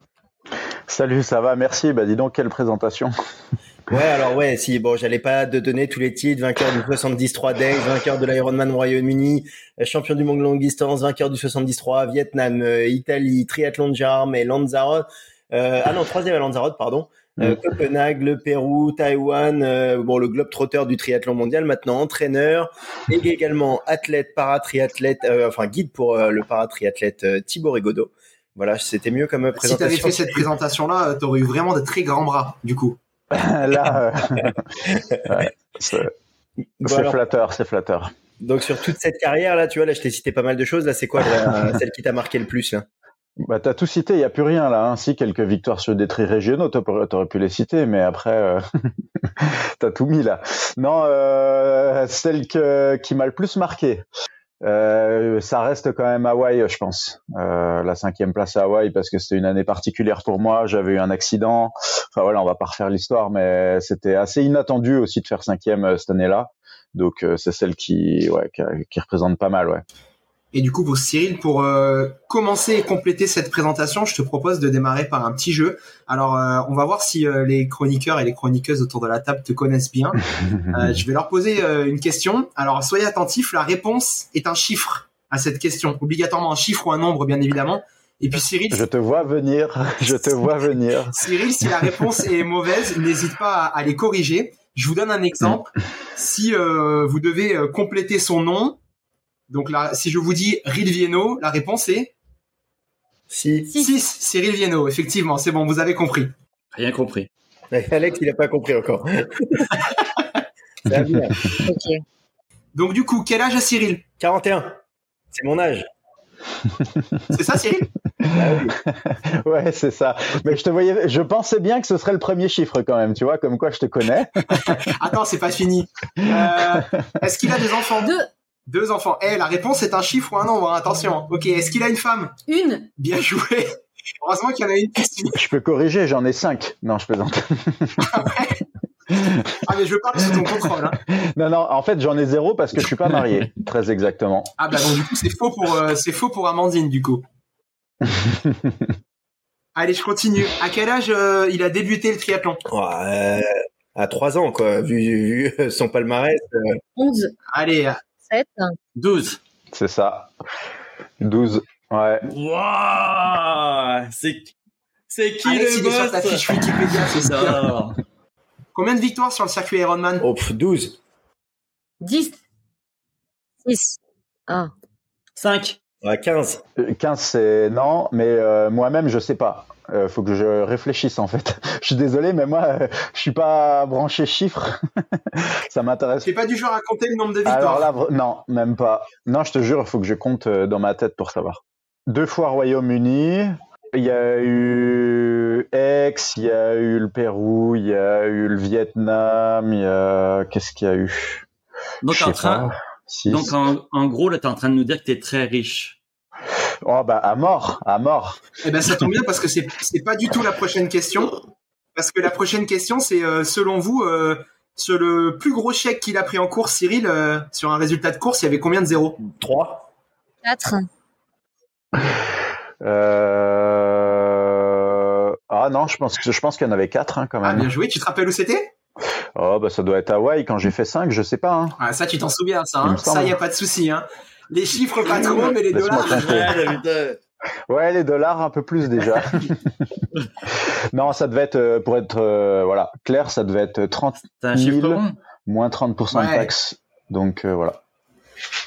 Salut, ça va, merci. Bah dis donc, quelle présentation.
Ouais, alors ouais, si bon, j'allais pas te donner tous les titres, vainqueur du 73 Days, vainqueur de l'Ironman Royaume-Uni, euh, champion du monde longue distance, vainqueur du 73, Vietnam, euh, Italie, triathlon de Jarme et Lanzarote. Euh, ah non, troisième à Lanzarote, pardon. Euh, mm. Copenhague, le Pérou, Taïwan, euh, bon le globe trotteur du triathlon mondial, maintenant entraîneur et également athlète, paratriathlète, euh, enfin guide pour le paratriathlète Thibaut Rigaudot. Voilà, c'était mieux comme présentation.
Si tu avais fait cette présentation-là, tu aurais eu vraiment de très grands bras, du coup. (laughs)
Là, (laughs) c'est flatteur, c'est flatteur.
Donc sur toute cette carrière là, tu vois, là je t'ai cité pas mal de choses. Là, c'est quoi (laughs) celle qui t'a marqué le plus là?
Bah, t'as tout cité, il n'y a plus rien là. Hein. Si, quelques victoires sur des traits régionaux, t'aurais pu les citer, mais après, euh... t'as tout mis là. Non, euh, celle que, qui m'a le plus marqué, euh, ça reste quand même Hawaï, je pense. Euh, la cinquième place à Hawaï, parce que c'était une année particulière pour moi. J'avais eu un accident. Enfin voilà, on va pas refaire l'histoire, mais c'était assez inattendu aussi de faire cinquième euh, cette année-là. Donc euh, c'est celle qui, ouais, qui, qui représente pas mal, ouais.
Et du coup, pour Cyril, pour euh, commencer et compléter cette présentation, je te propose de démarrer par un petit jeu. Alors, euh, on va voir si euh, les chroniqueurs et les chroniqueuses autour de la table te connaissent bien. (laughs) je vais leur poser une question. Alors, soyez attentifs, la réponse est un chiffre à cette question. Obligatoirement un chiffre ou un nombre, bien évidemment. Et puis Cyril...
Je te vois venir, (laughs) je te vois venir. (laughs)
Cyril, si la réponse est mauvaise, n'hésite pas à, à, les corriger. Je vous donne un exemple. si vous devez compléter son nom, donc là, si je vous dis Rilvieno, la réponse est
6.
6, Cyril Vieno, effectivement, c'est bon, vous avez compris.
Rien compris.
Alex, il n'a pas compris encore. (laughs)
Donc du coup, quel âge a Cyril?
41. C'est mon âge. (laughs)
c'est ça, Cyril?
Ah Ouais, c'est ça. Mais je te voyais, je pensais bien que ce serait le premier chiffre quand même, tu vois, comme quoi je te connais. (laughs)
Attends, c'est pas fini. Euh, est-ce qu'il a des enfants?
Deux.
Deux enfants. Eh, la réponse est un chiffre ou un nombre, hein, attention. Ok, est-ce qu'il a une femme?
Une.
Bien joué. Heureusement qu'il y en a une
Je peux corriger, j'en ai cinq. Non, je plaisante.
ah, ah mais je parle sous ton contrôle. Hein.
Non, non, en fait j'en ai zéro parce que je suis pas marié, très exactement.
Ah bah donc du coup c'est faux pour euh, c'est faux pour Amandine du coup. (laughs) Allez, je continue. À quel âge euh, il a débuté le triathlon?
Ouais, À trois ans quoi, vu, vu son palmarès.
11.
Euh. Allez,
7.
12.
C'est ça. 12. Ouais.
Waouh C'est c'est qui
Alex,
le
est sur ta
boss
fiche Wikipédia, c'est ça. (laughs) Combien de victoires sur le circuit Ironman
Oh, pff, 12.
10.
6. Ah.
5.
Ouais, 15.
15, c'est non, mais euh, moi-même, je sais pas. Euh, faut que je réfléchisse en fait. (laughs) je suis désolé, mais moi, euh, je suis pas branché chiffres. (laughs) ça m'intéresse.
C'est pas du genre à compter le nombre de victoires.
Alors là, vr- non, même pas. Non, je te jure, il faut que je compte euh, dans ma tête pour savoir. Deux fois Royaume-Uni. Il y a eu Aix, il y a eu le Pérou, il y a eu le Vietnam, il y a qu'est-ce qu'il y a eu?
Donc, en train, donc en, en gros, là, t'es en train de nous dire que t'es très riche.
Oh bah à mort, à mort.
Eh ben ça tombe bien parce que c'est c'est pas du tout la prochaine question. Parce que la prochaine question c'est euh, selon vous euh, sur le plus gros chèque qu'il a pris en course Cyril euh, sur un résultat de course il y avait combien de zéros?
3.
4.
Euh... Ah non, je pense, que- je pense qu'il y en avait quatre hein, quand
Ah,
même.
bien joué. Tu te rappelles où c'était?
Oh, bah, ça doit être Hawaï quand j'ai fait 5, je sais pas. Hein.
ah, Ça, tu t'en souviens, ça. Hein ça, y a pas de souci. Hein. Les chiffres, pas trop, mais les dollars.
Ouais,
les dollars un peu plus déjà. (laughs) non, ça devait être, euh, pour être euh, voilà clair, ça devait être 30
C'est un chiffre
1000.
rond.
moins 30% de
Ouais.
taxes. Donc euh, voilà.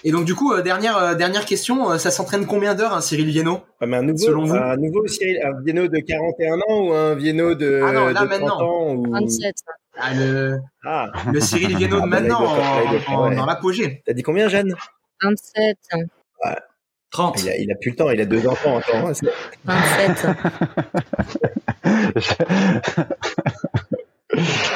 Et donc, du coup, euh, dernière, euh, dernière question. euh, ça s'entraîne combien d'heures, hein, Cyril Viennot
Ah, mais un nouveau,
Selon vous
un nouveau Cyril, un Vieno de 41 ans ou un Vieno de,
Ah non, là,
de 30
maintenant.
ans ou...
27.
ah, le,
Ah,
le Cyril Viennot de
Ah, bah, là,
maintenant,
faire-
en- en-
ouais.
dans l'apogée.
t'as dit combien, Jeanne?
27.
30.
il a, il a plus le temps, il a deux enfants encore. hein, c'est- (laughs)
27. (laughs)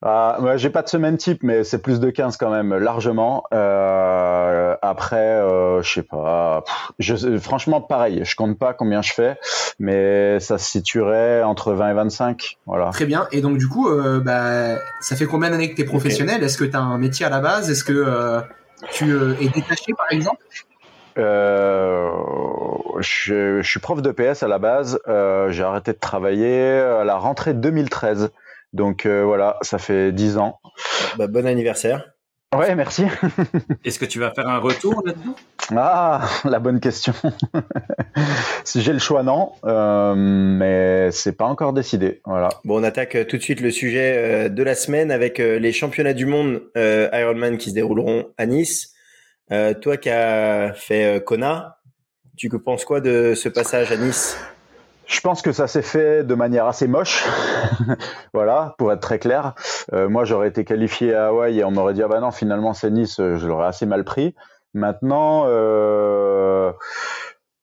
Ah, moi, j'ai pas de semaine type, mais c'est plus de 15 quand même, largement. Euh, après, euh, je sais pas. Pff, Je, franchement, pareil. Je compte pas combien je fais, mais ça se situerait entre 20 et 25. Voilà.
Très bien. Et donc, du coup, euh, bah, ça fait combien d'années que tu es professionnel? Est-ce que tu as un métier à la base? Est-ce que euh, tu euh, es détaché, par exemple?
Euh, je, je suis prof de PS à la base. Euh, j'ai arrêté de travailler à la rentrée 2013. Donc euh, voilà, ça fait 10 ans.
Bah, bon anniversaire.
Ouais, merci.
Est-ce que tu vas faire un retour là-dedans?
Ah, la bonne question. (laughs) si j'ai le choix, non, euh, mais c'est pas encore décidé. Voilà.
Bon, on attaque euh, tout de suite le sujet euh, de la semaine avec les championnats du monde euh, Ironman qui se dérouleront à Nice. Euh, toi qui as fait Kona, tu penses quoi de ce passage à Nice?
Je pense que ça s'est fait de manière assez moche. (laughs) voilà, pour être très clair. Euh, moi, j'aurais été qualifié à Hawaï et on m'aurait dit ah bah non, finalement c'est Nice. euh, Je l'aurais assez mal pris. Maintenant. Euh...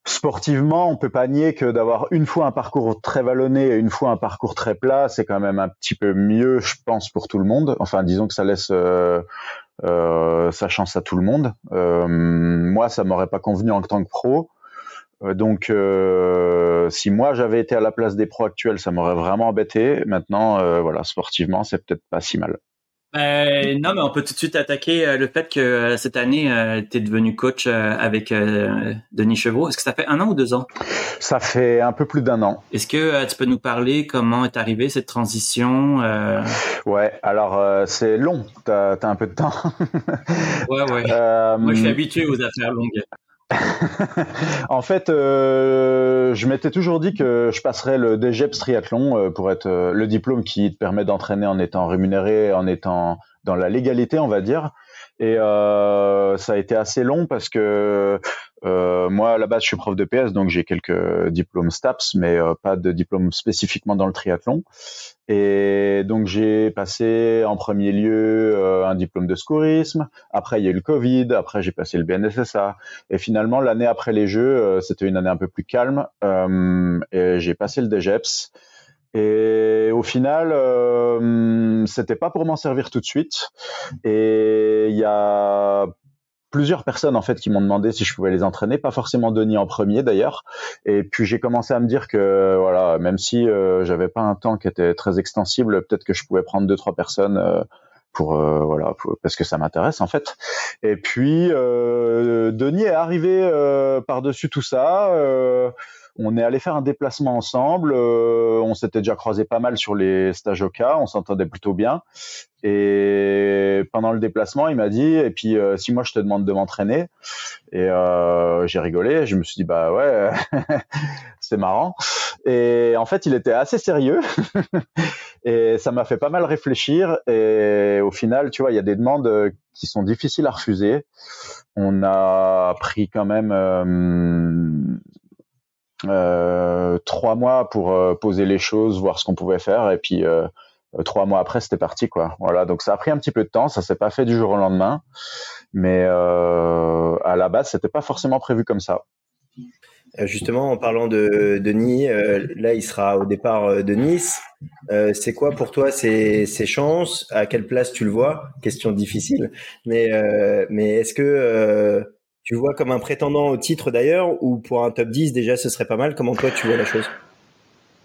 Sportivement, on peut pas nier que d'avoir une fois un parcours très vallonné et une fois un parcours très plat, c'est quand même un petit peu mieux, je pense, pour tout le monde. Enfin, disons que ça laisse euh, euh, sa chance à tout le monde. Euh, moi, ça m'aurait pas convenu en tant que pro. Euh, donc, euh, si moi j'avais été à la place des pros actuels, ça m'aurait vraiment embêté. Maintenant, euh, voilà, sportivement, c'est peut-être pas si mal.
Euh, non, mais on peut tout de suite attaquer le fait que cette année, tu es devenu coach avec Denis Chevreau. Est-ce que ça fait un an ou deux ans?
Ça fait un peu plus d'un an.
Est-ce que tu peux nous parler comment est arrivée cette transition?
Ouais, alors c'est long. T'as as un peu de temps.
Ouais, ouais. (laughs) Moi, je suis habitué aux affaires longues. (laughs)
en fait, euh, je m'étais toujours dit que je passerais le DGEPS triathlon euh, pour être euh, le diplôme qui te permet d'entraîner en étant rémunéré, en étant dans la légalité, on va dire. Et euh, ça a été assez long parce que euh, moi, à la base, je suis prof de PS, donc j'ai quelques diplômes STAPS, mais euh, pas de diplôme spécifiquement dans le triathlon. Et donc j'ai passé en premier lieu euh, un diplôme de secourisme. Après, il y a eu le Covid. Après, j'ai passé le BNSSA. Et finalement, l'année après les Jeux, c'était une année un peu plus calme. Et j'ai passé le DGEPS. Et au final, euh, c'était pas pour m'en servir tout de suite. Et il y a plusieurs personnes en fait qui m'ont demandé si je pouvais les entraîner, pas forcément Denis en premier d'ailleurs. Et puis j'ai commencé à me dire que voilà, même si euh, j'avais pas un temps qui était très extensible, peut-être que je pouvais prendre deux trois personnes euh, pour euh, voilà parce que ça m'intéresse en fait. Et puis euh, Denis est arrivé euh, par dessus tout ça. On est allé faire un déplacement ensemble. euh, on s'était déjà croisé pas mal sur les stages au cas. On s'entendait plutôt bien. Et pendant le déplacement, il m'a dit et puis euh, si moi je te demande de m'entraîner et euh, j'ai rigolé. Je me suis dit bah ouais, (laughs) c'est marrant. Et en fait, il était assez sérieux (laughs) et ça m'a fait pas mal réfléchir. Et au final, tu vois, il y a des demandes euh, qui sont difficiles à refuser. On a pris quand même euh, trois mois pour euh, poser les choses, voir ce qu'on pouvait faire, et puis euh, euh, trois mois après, c'était parti, quoi. Voilà, donc ça a pris un petit peu de temps, ça s'est pas fait du jour au lendemain, mais euh, à la base, c'était pas forcément prévu comme ça.
Euh, Justement, en parlant de Denis, euh, là, il sera au départ euh, de Nice. Euh, c'est quoi pour toi ses, ses chances? À quelle place tu le vois? Question difficile. Mais, euh, mais est-ce que euh, tu vois comme un prétendant au titre d'ailleurs ou pour un top 10 déjà, ce serait pas mal Comment toi, tu vois la chose?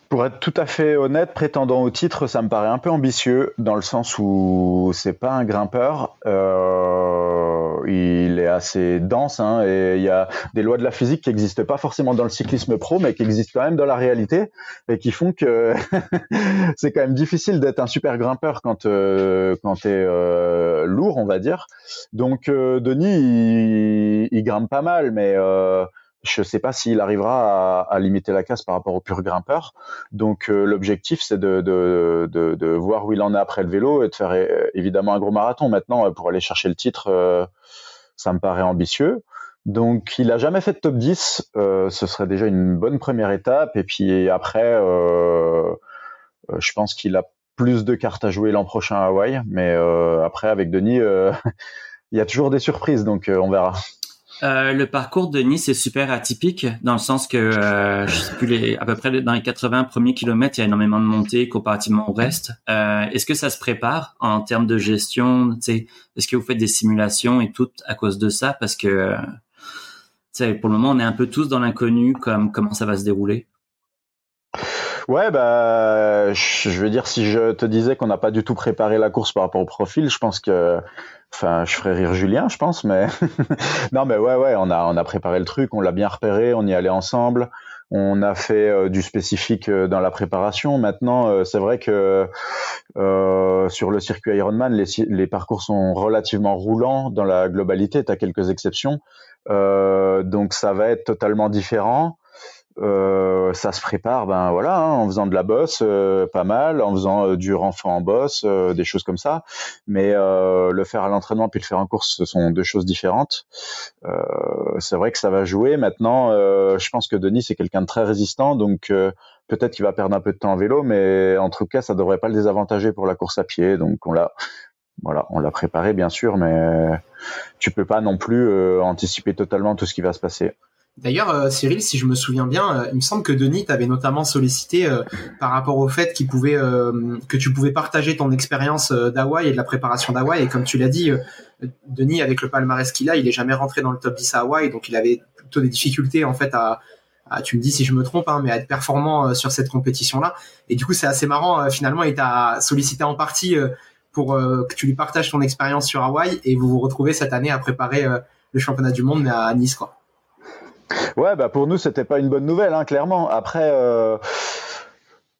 Pour être tout à fait honnête, prétendant au titre, ça me paraît un peu ambitieux dans le sens où c'est pas un grimpeur. Euh, il est assez dense hein, et il y a des lois de la physique qui n'existent pas forcément dans le cyclisme pro, mais qui existent quand même dans la réalité et qui font que (laughs) c'est quand même difficile d'être un super grimpeur quand euh, quand t'es euh, lourd, on va dire. Donc euh, Denis, il, il, grimpe pas mal, mais euh, je ne sais pas s'il arrivera à, limiter la casse par rapport au pur grimpeur. Donc euh, l'objectif, c'est de, voir où il en est après le vélo et de faire euh, évidemment un gros marathon. Maintenant, euh, pour aller chercher le titre, ça me paraît ambitieux. Donc il a jamais fait de top 10, ce serait déjà une bonne première étape. Et puis après, je pense qu'il a plus de cartes à jouer l'an prochain à Hawaï. Mais après, avec Denis, (laughs) il y a toujours des surprises, donc on verra.
Euh, le parcours de Nice est super atypique dans le sens que euh, je sais plus à peu près dans les 80 premiers kilomètres, il y a énormément de montées comparativement au reste. Euh, est-ce que ça se prépare en termes de gestion Est-ce que vous faites des simulations et tout à cause de ça? Parce que pour le moment, on est un peu tous dans l'inconnu, comme comment ça va se dérouler.
Ouais, bah, je veux dire, si je te disais qu'on n'a pas du tout préparé la course par rapport au profil, je pense que Enfin, je ferais rire Julien, je pense, mais (laughs) non, mais ouais, ouais, on a on a préparé le truc, on l'a bien repéré, on y allait ensemble, on a fait euh, du spécifique euh, dans la préparation. Maintenant, euh, c'est vrai que sur le circuit Ironman, les, les parcours sont relativement roulants dans la globalité. Tu as quelques exceptions, donc ça va être totalement différent. Euh, ça se prépare, ben voilà, hein, en faisant de la bosse, euh, pas mal, en faisant euh, du renfort en bosse, des choses comme ça. Mais le faire à l'entraînement puis le faire en course, ce sont deux choses différentes. c'est vrai que ça va jouer. Maintenant, je pense que Denis c'est quelqu'un de très résistant, donc peut-être qu'il va perdre un peu de temps en vélo, mais en tout cas, ça devrait pas le désavantager pour la course à pied. Donc on l'a, voilà, on l'a préparé bien sûr, mais tu peux pas non plus anticiper totalement tout ce qui va se passer.
D'ailleurs, euh, Cyril, si je me souviens bien, euh, il me semble que Denis t'avait notamment sollicité euh, par rapport au fait qu'il pouvait, que tu pouvais partager ton expérience d'Hawaï et de la préparation d'Hawaï. Et comme tu l'as dit, Denis, avec le palmarès qu'il a, il est jamais rentré dans le top 10 à Hawaï, donc il avait plutôt des difficultés en fait à, tu me dis si je me trompe, hein, mais à être performant sur cette compétition-là. Et du coup, c'est assez marrant. finalement, il t'a sollicité en partie pour que tu lui partages ton expérience sur Hawaï et vous vous retrouvez cette année à préparer le championnat du monde mais à Nice, quoi.
Ouais, bah pour nous, c'était pas une bonne nouvelle, hein, clairement. Après, euh,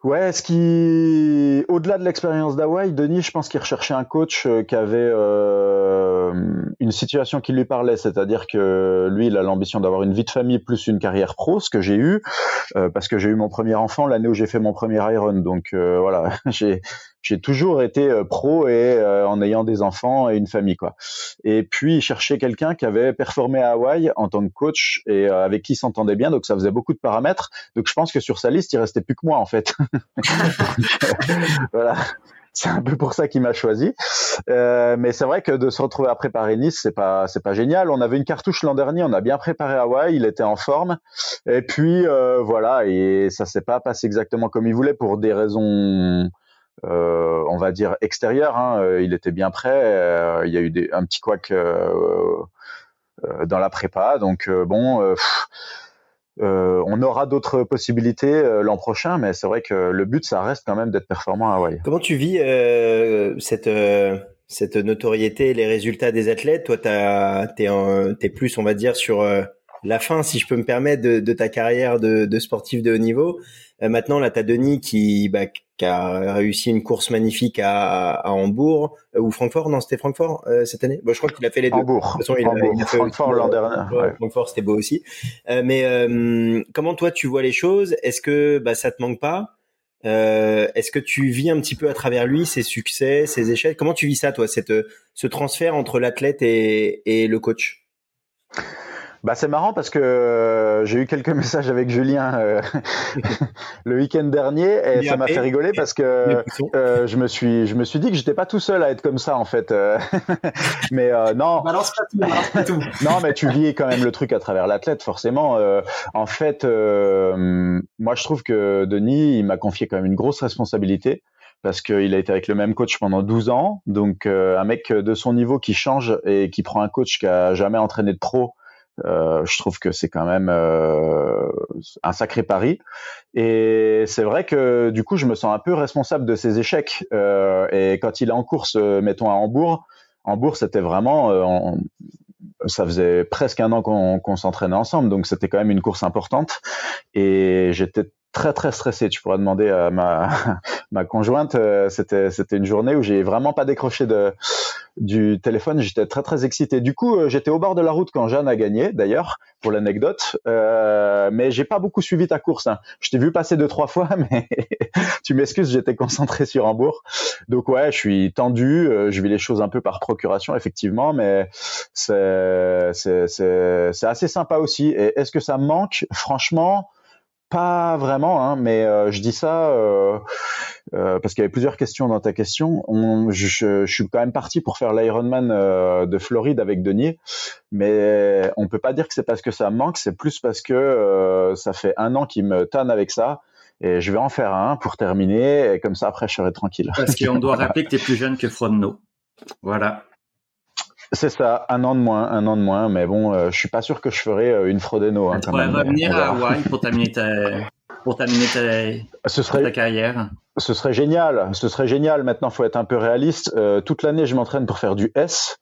ouais, ce qui, au-delà de l'expérience d'Hawaï, Denis, je pense qu'il recherchait un coach euh, qui avait euh, une situation qui lui parlait, c'est-à-dire que lui, il a l'ambition d'avoir une vie de famille plus une carrière pro, ce que j'ai eu, parce que j'ai eu mon premier enfant. L'année où j'ai fait mon premier Iron, donc voilà, (laughs) j'ai j'ai toujours été euh, pro et euh, en ayant des enfants et une famille quoi. Et puis chercher quelqu'un qui avait performé à Hawaï en tant que coach et euh, avec qui s'entendait bien, donc ça faisait beaucoup de paramètres. Donc je pense que sur sa liste il restait plus que moi en fait. (laughs) voilà. C'est un peu pour ça qu'il m'a choisi. Euh, mais c'est vrai que de se retrouver à préparer Nice, c'est pas c'est pas génial. On avait une cartouche l'an dernier, on a bien préparé Hawaï, il était en forme. Et puis euh, voilà, et ça s'est pas passé exactement comme il voulait pour des raisons euh, on va dire extérieur. Hein, euh, il était bien prêt. Euh, il y a eu des, un petit couac dans la prépa. Donc bon. on aura d'autres possibilités l'an prochain, mais c'est vrai que le but, ça reste quand même d'être performant à Hawaï.
Comment tu vis cette cette notoriété, les résultats des athlètes? Toi, t'es es plus, on va dire, sur la fin, si je peux me permettre, de, ta carrière de, de, sportif de haut niveau. maintenant, là, t'as Denis qui, bah, qui a réussi une course magnifique à, à Hambourg euh, ou Francfort. Non, c'était Francfort euh, cette année? Bon, je crois qu'il a fait les deux.
Hambourg. De toute façon, il,
Hambourg.
il a fait Francfort l'an dernier.
Ouais. Francfort, c'était beau aussi. Euh, mais euh, comment toi tu vois les choses? Est-ce que bah, ça te manque pas? Est-ce que tu vis un petit peu à travers lui ses succès, ses échecs? Comment tu vis ça, toi, cette, ce transfert entre l'athlète et, et le coach?
Bah c'est marrant parce que euh, j'ai eu quelques (laughs) messages avec Julien euh, (laughs) le week-end dernier et ça m'a fait rigoler parce que euh, je me suis je me suis dit que j'étais pas tout seul à être comme ça en fait. (laughs) mais non.
Balance pas tout, balance pas tout.
non mais tu vis quand même le truc à travers l'athlète forcément. en fait, moi je trouve que Denis il m'a confié quand même une grosse responsabilité parce qu'il a été avec le même coach pendant 12 ans. Donc un mec de son niveau qui change et qui prend un coach qui a jamais entraîné de pro euh, je trouve que c'est quand même euh, un sacré pari. Et c'est vrai que du coup, je me sens un peu responsable de ses échecs. Euh, et quand il est en course, mettons à Hambourg, Hambourg, c'était vraiment, ça faisait presque un an qu'on s'entraînait ensemble, donc c'était quand même une course importante. Et j'étais très très stressé. Tu pourras demander à ma (laughs) ma conjointe. Euh, c'était c'était une journée où j'ai vraiment pas décroché de du téléphone. J'étais très très excité. Du coup, euh, j'étais au bord de la route quand Jeanne a gagné. D'ailleurs, pour l'anecdote, euh, mais j'ai pas beaucoup suivi ta course. Hein. Je t'ai vu passer deux trois fois, (laughs) mais tu m'excuses, j'étais concentré sur Hambourg. Donc ouais, je suis tendu. Euh, je vis les choses un peu par procuration, effectivement, mais c'est c'est c'est assez sympa aussi. Et est-ce que ça me manque? Franchement pas vraiment, hein, mais euh, je dis ça euh, euh, parce qu'il y avait plusieurs questions dans ta question. On, je, je, suis quand même parti pour faire l'Ironman euh, de Floride avec Denis, mais on peut pas dire que c'est parce que ça me manque, c'est plus parce que euh, ça fait un an qu'il me tanne avec ça. Et je vais en faire un pour terminer, et comme ça après je serai tranquille.
Parce qu'on doit rappeler que tu es plus jeune que Frodno. Voilà.
C'est ça, un an de moins, un an de moins, mais bon, euh, je suis pas sûr que je ferai euh, une Frodeno.
Hein, tu pourrais revenir à Hawaï pour terminer ta, pour terminer ta,
ce serait,
ta carrière.
Ce serait génial, ce serait génial. Maintenant, faut être un peu réaliste. Euh, toute l'année, je m'entraîne pour faire du S.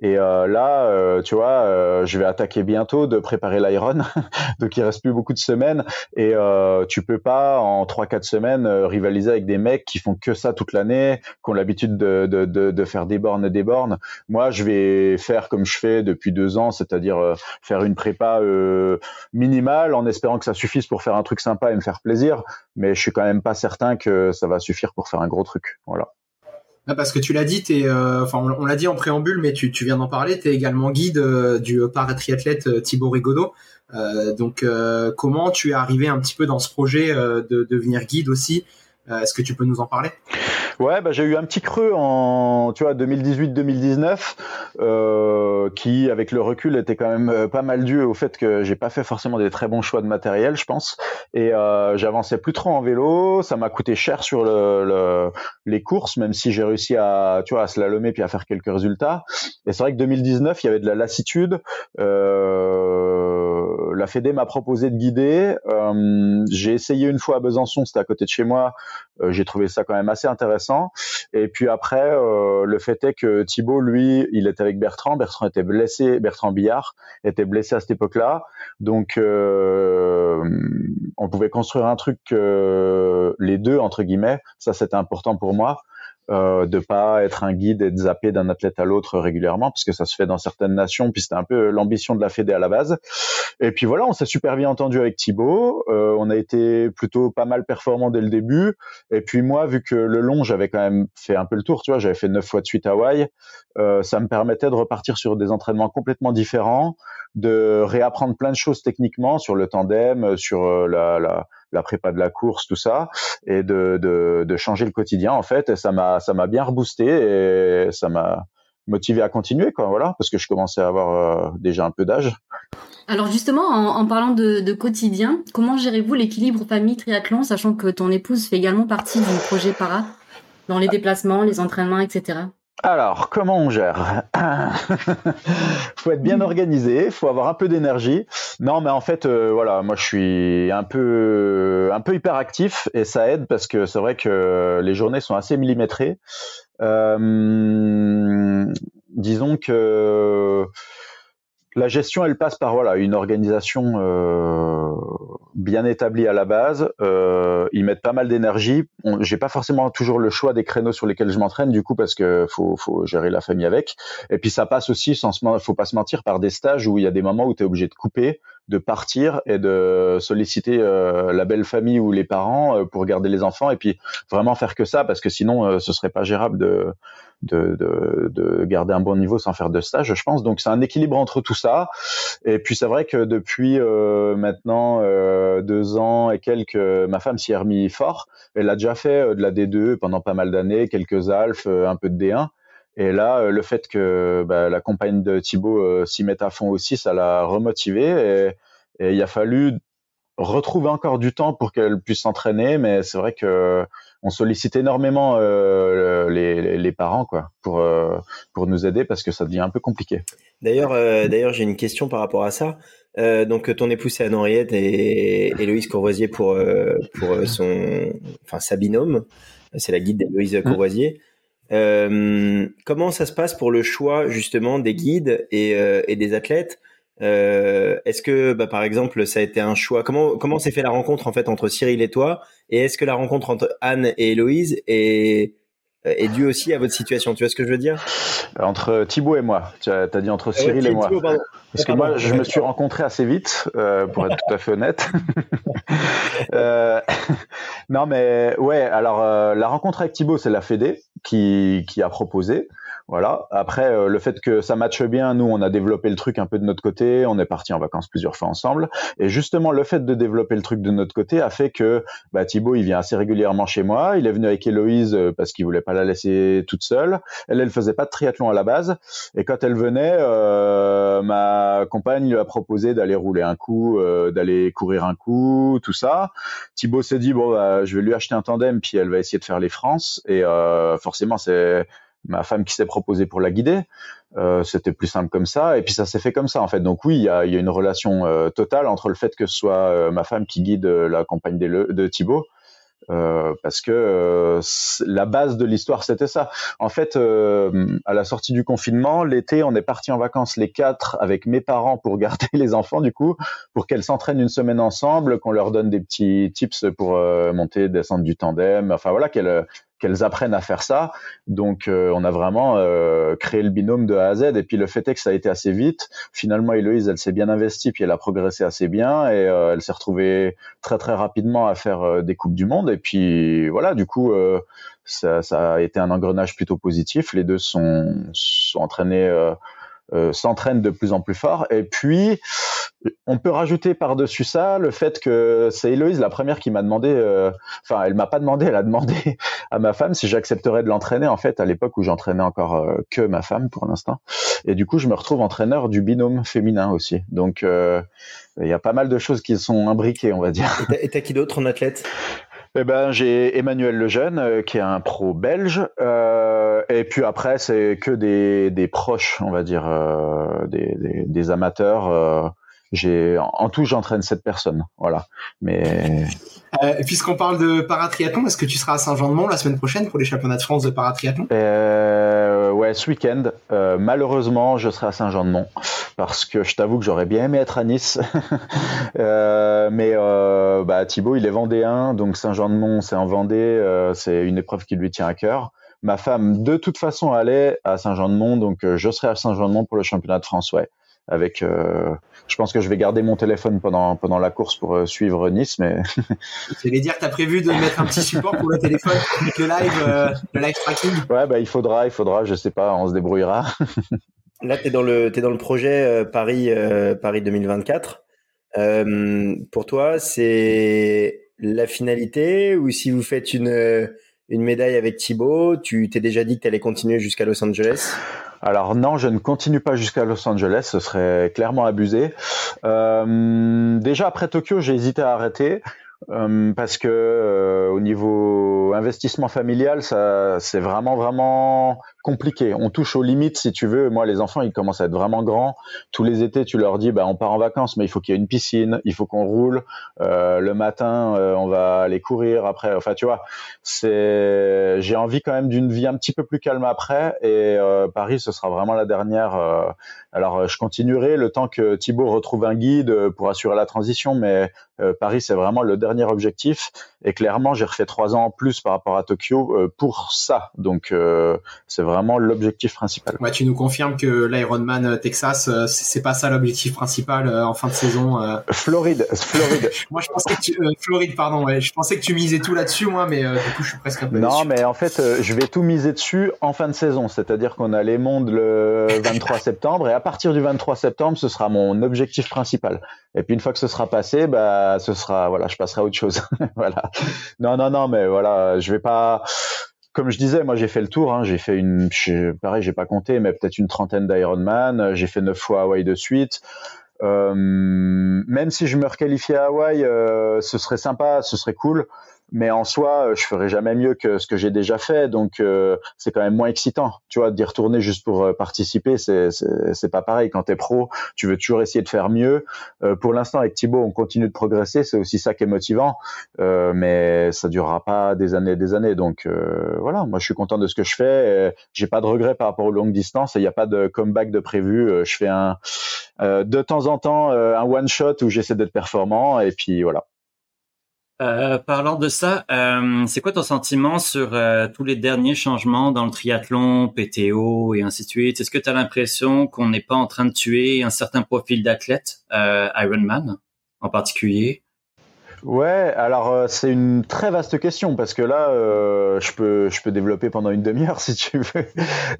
Et euh, là, euh, tu vois, euh, je vais attaquer bientôt de préparer l'Iron. (laughs) Donc, il reste plus beaucoup de semaines. Et euh, tu peux pas, en 3-4 semaines, rivaliser avec des mecs qui font que ça toute l'année, qui ont l'habitude de, de, de, de, faire des bornes et des bornes. Moi, je vais faire comme je fais depuis deux ans, c'est-à-dire faire une prépa minimale en espérant que ça suffise pour faire un truc sympa et me faire plaisir. Mais je suis quand même pas certain que ça va suffire pour faire un gros truc. Voilà.
Ah, parce que tu l'as dit, euh, on, l'a dit en préambule, mais tu, viens d'en parler. Tu es également guide euh, du paratriathlète euh, Thibaut Rigaudot. donc comment tu es arrivé un petit peu dans ce projet de devenir guide aussi Est-ce que tu peux nous en parler?
Ouais, bah, j'ai eu un petit creux en, tu vois, 2018-2019, euh, qui, avec le recul, était quand même euh, pas mal dû au fait que j'ai pas fait forcément des très bons choix de matériel, je pense. Et euh, j'avançais plus trop en vélo, ça m'a coûté cher sur le, le, les courses, même si j'ai réussi à, tu vois, à slalomer puis à faire quelques résultats. Et c'est vrai que 2019, il y avait de la lassitude. Euh, la Fédé m'a proposé de guider. Euh, j'ai essayé une fois à Besançon, c'était à côté de chez moi. Euh, j'ai trouvé ça quand même assez intéressant et puis après, euh, le fait est que Thibaut, lui, il était avec Bertrand. Bertrand était blessé, Bertrand Billard était blessé à cette époque-là. Donc, on pouvait construire un truc les deux entre guillemets. Ça, c'était important pour moi euh, de pas être un guide et de zapper d'un athlète à l'autre régulièrement, parce que ça se fait dans certaines nations, puis c'était un peu l'ambition de la Fédé à la base. Et puis voilà, on s'est super bien entendu avec Thibaut, euh, on a été plutôt pas mal performant dès le début, et puis moi, vu que le long, j'avais quand même fait un peu le tour, tu vois, j'avais fait neuf fois de suite Hawaï, euh, ça me permettait de repartir sur des entraînements complètement différents, de réapprendre plein de choses techniquement sur le tandem, sur euh, la, la la prépa de la course, tout ça, et de, de, de changer le quotidien en fait. Ça m'a ça m'a bien reboosté et ça m'a motivé à continuer quoi. Voilà, parce que je commençais à avoir euh, déjà un peu d'âge.
Alors justement, en, parlant de, de, quotidien, comment gérez-vous l'équilibre famille triathlon, sachant que ton épouse fait également partie du projet para dans les déplacements, les entraînements, etc.
Alors, comment on gère? (laughs) Faut être bien organisé, faut avoir un peu d'énergie. Non, mais en fait, euh, voilà, moi je suis un peu, un peu hyperactif et ça aide parce que c'est vrai que les journées sont assez millimétrées. Euh, disons que la gestion, elle passe par voilà une organisation euh, bien établie à la base. Euh, ils mettent pas mal d'énergie. J'ai pas forcément toujours le choix des créneaux sur lesquels je m'entraîne, du coup, parce que faut, faut gérer la famille avec. Et puis ça passe aussi, sans se, faut pas se mentir, par des stages où il y a des moments où tu es obligé de couper, de partir et de solliciter euh, la belle famille ou les parents euh, pour garder les enfants et puis vraiment faire que ça, parce que sinon euh, ce serait pas gérable de de, de, de, garder un bon niveau sans faire de stage, je pense. Donc c'est un équilibre entre tout ça. Et puis c'est vrai que depuis euh, maintenant euh, deux ans et quelques, ma femme s'y est remis fort. Elle a déjà fait euh, de la D2 pendant pas mal d'années, quelques alphes, un peu de D1. Et là, le fait que bah, la compagne de Thibaut s'y mette à fond aussi, ça l'a remotivé. Et, et il a fallu retrouver encore du temps pour qu'elle puisse s'entraîner, mais c'est vrai que on sollicite énormément euh, les, les, parents quoi pour euh, pour nous aider parce que ça devient un peu compliqué.
D'ailleurs, euh, d'ailleurs, j'ai une question par rapport à ça. Donc, ton épouse c'est Anne-Henriette et Héloïse Courvoisier pour pour son, enfin sa binôme, c'est la guide d'Héloïse mmh. Courvoisier. comment ça se passe pour le choix justement des guides et, et des athlètes? Est-ce que, bah, par exemple, ça a été un choix Comment comment s'est fait la rencontre en fait entre Cyril et toi? Et est-ce que la rencontre entre Anne et Héloïse est euh, est dû aussi à votre situation? Tu vois ce que je veux dire?
Entre Thibaut et moi. Tu as, dit entre ah Cyril et moi. Parce que moi, je me suis rencontré assez vite, euh, pour être tout à fait honnête. (laughs) euh, (laughs) non, mais ouais, alors euh, la rencontre avec Thibaut, c'est la Fédé qui, qui a proposé. Voilà. Après, euh, le fait que ça matche bien, nous, on a développé le truc un peu de notre côté. On est parti en vacances plusieurs fois ensemble. Et justement, le fait de développer le truc de notre côté a fait que bah, Thibaut, il vient assez régulièrement chez moi. Il est venu avec Héloïse euh, parce qu'il voulait pas la laisser toute seule. Elle, elle faisait pas de triathlon à la base. Et quand elle venait, euh, ma compagne lui a proposé d'aller rouler un coup, euh, d'aller courir un coup, tout ça. Thibaut s'est dit bon, bah, je vais lui acheter un tandem, puis elle va essayer de faire les France. Et forcément, c'est ma femme qui s'est proposée pour la guider. Euh, c'était plus simple comme ça, et puis ça s'est fait comme ça en fait. Donc oui, il y a, y a, une relation euh, totale entre le fait que ce soit euh, ma femme qui guide euh, la campagne de Thibaut, parce que la base de l'histoire c'était ça. En fait, à la sortie du confinement, l'été, on est parti en vacances les quatre avec mes parents pour garder (laughs) les enfants du coup, pour qu'elles s'entraînent une semaine ensemble, qu'on leur donne des petits tips pour monter, descendre du tandem, enfin voilà, qu'elles qu'elles apprennent à faire ça. Donc, euh, on a vraiment euh, créé le binôme de A à Z. Et puis, le fait est que ça a été assez vite. Finalement, Héloïse, elle s'est bien investie, puis elle a progressé assez bien, et euh, elle s'est retrouvée très très rapidement à faire des coupes du monde. Et puis, voilà, du coup, ça, ça, a été un engrenage plutôt positif. Les deux sont, sont entraînés euh, s'entraîne de plus en plus fort. Et puis, on peut rajouter par-dessus ça le fait que c'est Héloïse la première qui m'a demandé, euh, enfin, elle m'a pas demandé, elle a demandé (laughs) à ma femme si j'accepterais de l'entraîner, en fait, à l'époque où j'entraînais encore euh, que ma femme pour l'instant. Et du coup, je me retrouve entraîneur du binôme féminin aussi. Donc, il y a pas mal de choses qui sont imbriquées, on va dire.
Et t'as qui d'autre en athlète?
Eh ben, j'ai Emmanuel Lejeune, euh, qui est un pro belge. Euh, et puis après, c'est que des, des, proches, on va dire, euh, des, des, des, amateurs. J'ai en tout, j'entraîne sept personnes. Voilà. Mais
euh, puisqu'on parle de paratriathlon, est-ce que tu seras à Saint-Jean-de-Mont la semaine prochaine pour les championnats de France de paratriathlon?
Euh, Ouais, ce week-end. Euh, malheureusement, je serai à Saint-Jean-de-Mont parce que je t'avoue que j'aurais bien aimé être à Nice. (laughs) euh, mais euh, bah, Thibaut, il est vendéen, donc Saint-Jean-de-Mont, c'est en Vendée. Euh, c'est une épreuve qui lui tient à cœur. Ma femme, de toute façon, allait à Saint-Jean-de-Mont, donc je serai à Saint-Jean-de-Mont pour le championnat de France, ouais avec euh, je pense que je vais garder mon téléphone pendant pendant la course pour euh, suivre Nice mais (laughs)
j'allais dire que tu as prévu de mettre un petit support pour le téléphone avec le live euh, le live tracking?
Ouais bah il faudra il faudra je sais pas on se débrouillera.
Là tu es dans le es dans le projet Paris Paris 2024 pour toi c'est la finalité ou si vous faites une une médaille avec Thibaut tu t'es déjà dit que tu allais continuer jusqu'à Los Angeles?
Alors non, je ne continue pas jusqu'à Los Angeles, ce serait clairement abusé. Euh, déjà après Tokyo, j'ai hésité à arrêter. Euh, parce que euh, au niveau investissement familial, ça c'est vraiment vraiment compliqué. On touche aux limites si tu veux. Moi, les enfants, ils commencent à être vraiment grands. Tous les étés, tu leur dis, bah on part en vacances, mais il faut qu'il y ait une piscine, il faut qu'on roule. Euh, le matin, on va aller courir. Après, enfin, tu vois, c'est j'ai envie quand même d'une vie un petit peu plus calme après. Et Paris, ce sera vraiment la dernière. alors, je continuerai le temps que Thibaut retrouve un guide pour assurer la transition, mais Paris, c'est vraiment le dernier objectif. Et clairement, j'ai refait trois ans en plus par rapport à Tokyo euh, pour ça. Donc, euh, c'est vraiment l'objectif principal.
Ouais, tu nous confirmes que l'Ironman euh, Texas, c'est pas ça l'objectif principal en fin de saison.
Floride, Floride. (laughs)
moi, je pensais que tu, Floride, pardon. Ouais, je pensais que tu misais tout là-dessus, moi, mais du coup, je suis presque un peu.
Non, mais en fait, je vais tout miser dessus en fin de saison. C'est-à-dire qu'on a les mondes le 23 (laughs) septembre, et à partir du 23 septembre, ce sera mon objectif principal. Et puis une fois que ce sera passé, bah, ce sera, voilà, je passerai à autre chose. (laughs) voilà. non, non, non, mais voilà, je vais pas. Comme je disais, moi j'ai fait le tour. Hein, j'ai fait une, pareil, j'ai pas compté, mais peut-être une trentaine d'Ironman. J'ai fait neuf fois Hawaï de suite. Euh, même si je me requalifiais à Hawaï, euh, ce serait sympa, ce serait cool. Mais en soi, je ferai jamais mieux que ce que j'ai déjà fait, donc c'est quand même moins excitant, tu vois, d'y retourner juste pour participer, c'est c'est pas pareil. Quand t'es pro, tu veux toujours essayer de faire mieux. pour l'instant, avec Thibaut, on continue de progresser, c'est aussi ça qui est motivant, mais ça durera pas des années et des années, donc voilà. Moi, je suis content de ce que je fais. J'ai pas de regrets par rapport aux longues distances. Il n'y a pas de comeback de prévu. Je fais un de temps en temps un one shot où j'essaie d'être performant et puis voilà.
Euh, parlant de ça, euh, c'est quoi ton sentiment sur euh, tous les derniers changements dans le triathlon, PTO et ainsi de suite? Est-ce que tu as l'impression qu'on n'est pas en train de tuer un certain profil d'athlète, Ironman en particulier?
Ouais, alors c'est une très vaste question parce que là, je peux je peux développer pendant une demi-heure (laughs) si tu veux.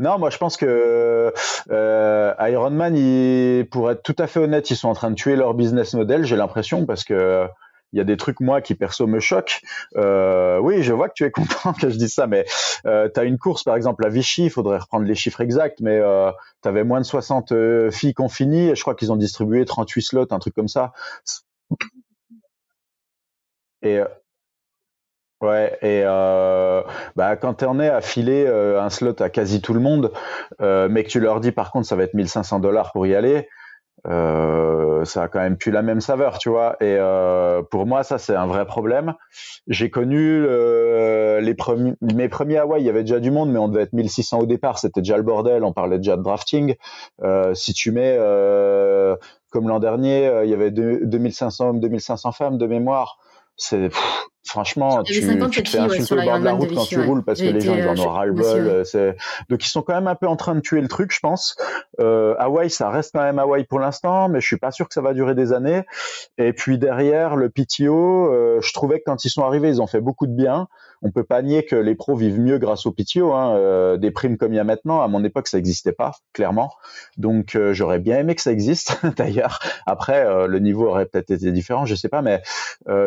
non, moi je pense que Ironman, pour être tout à fait honnête, ils sont en train de tuer leur business model. J'ai l'impression parce que il y a des trucs moi qui perso me choquent. Euh, oui, je vois que tu es (laughs) content que je dise ça, mais euh, tu as une course par exemple à Vichy, il faudrait reprendre les chiffres exacts, mais euh, tu avais moins de 60 euh, filles qui ont fini, et je crois qu'ils ont distribué 38 slots, un truc comme ça. Et euh, Ouais, et euh, bah, quand tu en es à filer euh, un slot à quasi tout le monde, mais que tu leur dis par contre ça va être 1500 dollars pour y aller, euh, ça a quand même plus la même saveur, tu vois. Et euh, pour moi, ça c'est un vrai problème. J'ai connu euh, les premiers, mes premiers Hawaï, il y avait déjà du monde, mais on devait être 1600 au départ, c'était déjà le bordel. On parlait déjà de drafting. Euh, si tu mets euh, comme l'an dernier, il y avait 2500 hommes, 2500 femmes de mémoire. C'est franchement, tu, tu te fais insulter au bord de la route quand tu roules parce que les gens ils en ont ras le bol. Donc ils sont quand même un peu en train de tuer le truc, je pense. Euh, Hawaï, ça reste quand même Hawaï pour l'instant, mais je suis pas sûr que ça va durer des années. Et puis derrière le PTO, euh, je trouvais que quand ils sont arrivés, ils ont fait beaucoup de bien. On peut pas nier que les pros vivent mieux grâce au PTO. Hein. Euh, des primes comme il y a maintenant, à mon époque, ça n'existait pas, clairement. Donc euh, j'aurais bien aimé que ça existe. (laughs) D'ailleurs, après le niveau aurait peut-être été différent, je sais pas, mais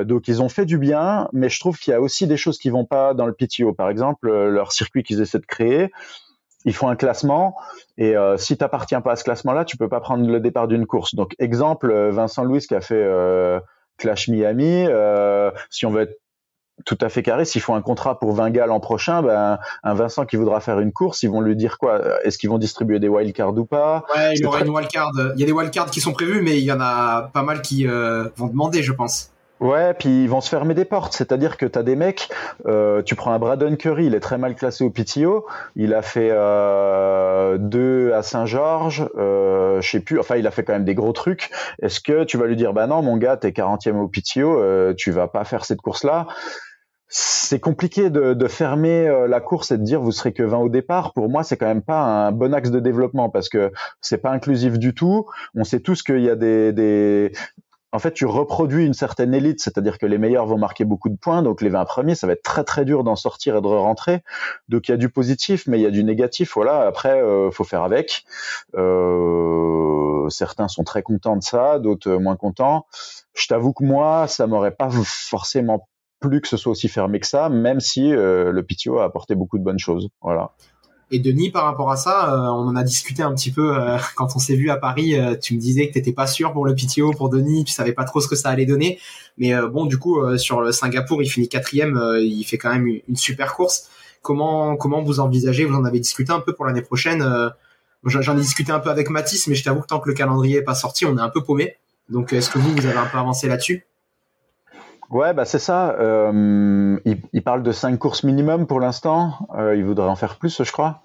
donc ils ont fait du bien mais je trouve qu'il y a aussi des choses qui vont pas dans le PTO. Par exemple, euh, leur circuit qu'ils essaient de créer, ils font un classement et euh, si tu n'appartiens pas à ce classement-là, tu peux pas prendre le départ d'une course. Donc exemple, euh, Vincent Louis qui a fait Clash Miami, si on veut être tout à fait carré, s'ils font un contrat pour 20 gars l'an prochain, ben, un Vincent qui voudra faire une course, ils vont lui dire quoi? Est-ce qu'ils vont distribuer des wildcards ou pas?
Ouais, il y aura une wildcard. Il y a des wildcards qui sont prévus, mais il y en a pas mal qui vont demander, je pense.
Ouais, puis ils vont se fermer des portes. C'est-à-dire que tu as des mecs, euh, tu prends un Braden Curry, il est très mal classé au PTO. Il a fait euh, deux à Saint-Georges, euh, je sais plus, enfin il a fait quand même des gros trucs. Est-ce que tu vas lui dire, bah non mon gars, t'es 40e au PTO, euh, tu vas pas faire cette course-là? C'est compliqué de, de fermer euh, la course et de dire vous serez que 20 au départ. Pour moi, c'est quand même pas un bon axe de développement parce que c'est pas inclusif du tout. On sait tous qu'il y a des, des en fait, tu reproduis une certaine élite, c'est-à-dire que les meilleurs vont marquer beaucoup de points, donc les 20 premiers, ça va être très très dur d'en sortir et de rentrer. Donc il y a du positif, mais il y a du négatif. Voilà, après, euh, faut faire avec. Euh, certains sont très contents de ça, d'autres moins contents. Je t'avoue que moi, ça m'aurait pas forcément plu que ce soit aussi fermé que ça, même si euh, le PTO a apporté beaucoup de bonnes choses. Voilà.
Et Denis, par rapport à ça, euh, on en a discuté un petit peu euh, (laughs) quand on s'est vu à Paris. Tu me disais que t'étais pas sûr pour le PTO, pour Denis, tu savais pas trop ce que ça allait donner. Mais bon, du coup, sur le Singapour, il finit quatrième, il fait quand même une, super course. Comment comment vous envisagez Vous en avez discuté un peu pour l'année prochaine. J'en ai discuté un peu avec Mathis, mais je t'avoue que tant que le calendrier est pas sorti, on est un peu paumé. Donc, est-ce que vous, vous avez un peu avancé là-dessus?
Ouais, bah c'est ça. Euh, il, il, parle de cinq courses minimum pour l'instant. Euh, il voudrait en faire plus, je crois.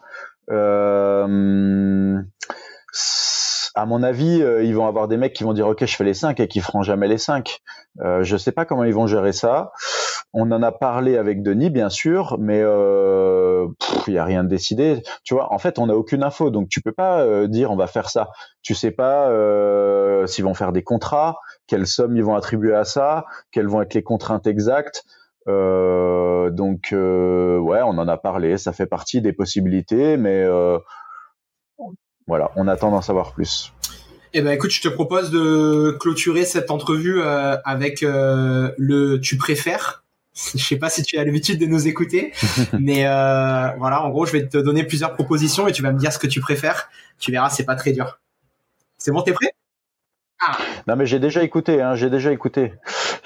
Euh, à mon avis, euh, ils vont avoir des mecs qui vont dire OK, je fais les cinq et qui feront jamais les cinq. Euh, je sais pas comment ils vont gérer ça. On en a parlé avec Denis, bien sûr, mais euh, il y a rien de décidé. Tu vois, en fait, on n'a aucune info, donc tu peux pas euh, dire on va faire ça. Tu sais pas euh, s'ils vont faire des contrats, quelles sommes ils vont attribuer à ça, quelles vont être les contraintes exactes. donc ouais, on en a parlé. Ça fait partie des possibilités, mais voilà, on attend d'en savoir plus.
Eh ben écoute, je te propose de clôturer cette entrevue euh, avec euh, le tu préfères. (laughs) Je sais pas si tu as l'habitude de nous écouter, mais euh, voilà, en gros, je vais te donner plusieurs propositions et tu vas me dire ce que tu préfères. Tu verras, c'est pas très dur. C'est bon, t'es prêt?
Ah. Non mais j'ai déjà écouté, hein, j'ai déjà écouté.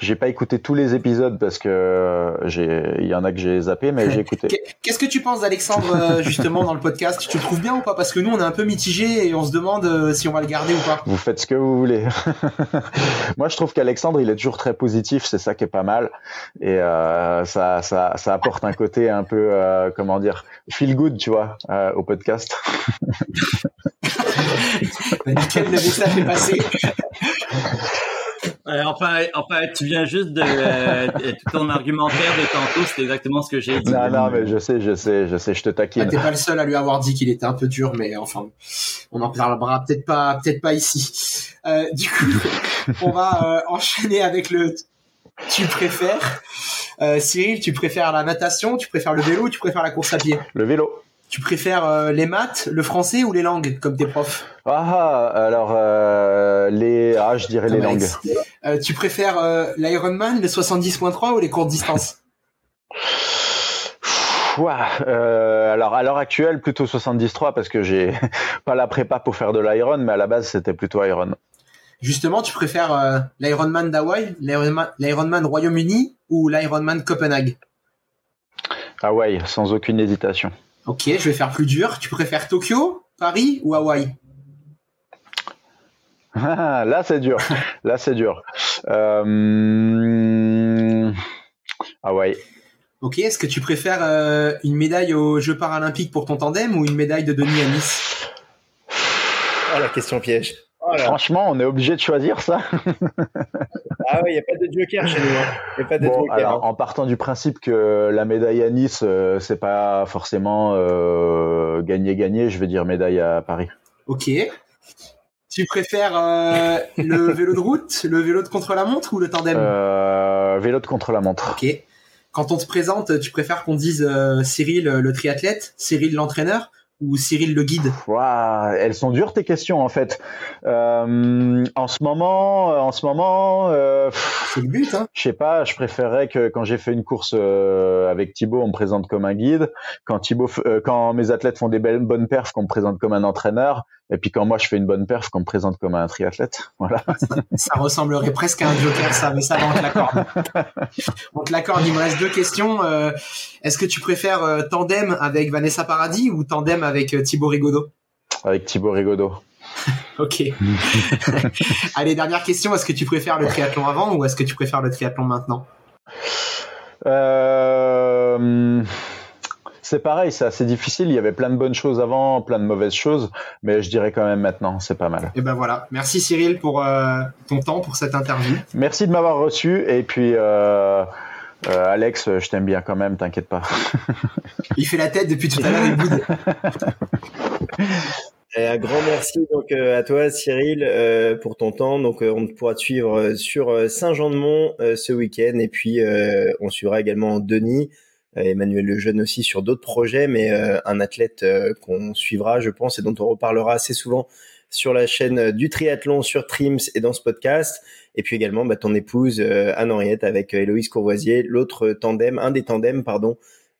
J'ai pas écouté tous les épisodes parce que j'ai, il y en a que j'ai zappé, mais j'ai écouté. (laughs)
Qu'est-ce que tu penses d'Alexandre (laughs) justement dans le podcast? Tu le trouves bien ou pas? Parce que nous, on est un peu mitigé et on se demande si on va le garder ou pas.
Vous faites ce que vous voulez. (laughs) Moi, je trouve qu'Alexandre, il est toujours très positif. C'est ça qui est pas mal et ça, ça, ça apporte un côté un peu, comment dire, feel good, tu vois, au podcast.
Nickel, le message est passé.
Enfin, enfin, tu viens juste de, euh, tout ton argumentaire de tantôt, c'est exactement ce que j'ai dit.
Non, non, mais je sais, je sais, je sais, je te taquine.
Ah, T'es pas le seul à lui avoir dit qu'il était un peu dur, mais enfin, on en parlera peut-être pas, peut-être pas ici. Euh, du coup, (laughs) on va euh, enchaîner avec le. Tu préfères, euh, Cyril, tu préfères la natation, tu préfères le vélo, ou tu préfères la course à pied?
Le vélo.
Tu préfères euh, les maths, le français ou les langues comme tes profs?
Ah, alors euh, les, ah, je dirais les langues.
Euh, tu préfères l'Ironman, le 70.3 ou les courtes distances?
Euh, alors à l'heure actuelle plutôt 73 parce que j'ai (laughs) pas la prépa pour faire de l'Iron, mais à la base c'était plutôt Iron.
Justement, tu préfères euh, l'Ironman d'Hawaï, l'Ironman l'Ironman Royaume-Uni ou l'Ironman Copenhague?
Hawaï, sans aucune hésitation.
Ok, je vais faire plus dur. Tu préfères Tokyo, Paris ou Hawaï
Ah, Là c'est dur. Là c'est dur. Euh... Hawaï.
Ok, est-ce que tu préfères euh, une médaille aux Jeux paralympiques pour ton tandem ou une médaille de Denis à Nice?
Oh, la question piège.
Franchement, on est obligé de choisir ça. (laughs)
Ah ouais, il n'y a pas de joker chez nous. Il hein. a pas de
Bon,
joker.
alors, en partant du principe que la médaille à Nice, euh, c'est pas forcément euh, gagner-gagner, je vais dire médaille à Paris.
Ok. Tu préfères euh, le (laughs) vélo de route, le vélo de contre-la-montre ou le tandem?
Euh, vélo de contre-la-montre.
Ok. Quand on te présente, tu préfères qu'on dise euh, Cyril le triathlète, Cyril l'entraîneur ou Cyril le guide?
Ouah, elles sont dures tes questions en fait. Euh, en ce moment, en ce moment, euh,
C'est le but, hein
je sais pas, je préférerais que quand j'ai fait une course euh, avec Thibaut, on me présente comme un guide. Quand Thibaut, euh, quand mes athlètes font des belles, bonnes perfs, qu'on me présente comme un entraîneur. Et puis quand moi je fais une bonne perf, qu'on me présente comme un triathlète. (laughs) Voilà. (laughs)
Ça ressemblerait presque à un joker, ça, mais ça, va, on te l'accorde. (laughs) On te l'accorde, il me reste deux questions. Euh, Est-ce que tu préfères euh, tandem avec Vanessa Paradis ou tandem avec euh, Thibaut Rigaudot?
Avec Thibaut Rigaudot.
Ok. Allez, dernière question. Est-ce que tu préfères le triathlon avant ou est-ce que tu préfères le triathlon maintenant?
Euh, c'est pareil, c'est assez difficile. Il y avait plein de bonnes choses avant, plein de mauvaises choses, mais je dirais quand même maintenant, c'est pas mal.
Et ben voilà. Merci Cyril pour euh, ton temps, pour cette interview.
Merci de m'avoir reçu et puis euh, euh, Alex, je t'aime bien quand même, t'inquiète pas. (laughs)
Il fait la tête depuis tout à l'heure, il boude. (laughs)
Et un grand merci donc euh, à toi Cyril euh, pour ton temps. Donc euh, on pourra te suivre sur Saint-Jean-de-Mont euh, ce week-end et puis euh, on suivra également Denis, euh, Emmanuel Lejeune aussi sur d'autres projets, mais euh, un athlète euh, qu'on suivra je pense et dont on reparlera assez souvent sur la chaîne euh, du triathlon sur Trims et dans ce podcast. Et puis également bah, ton épouse euh, Anne-Henriette avec euh, Héloïse Courvoisier, l'autre tandem, un des tandems pardon,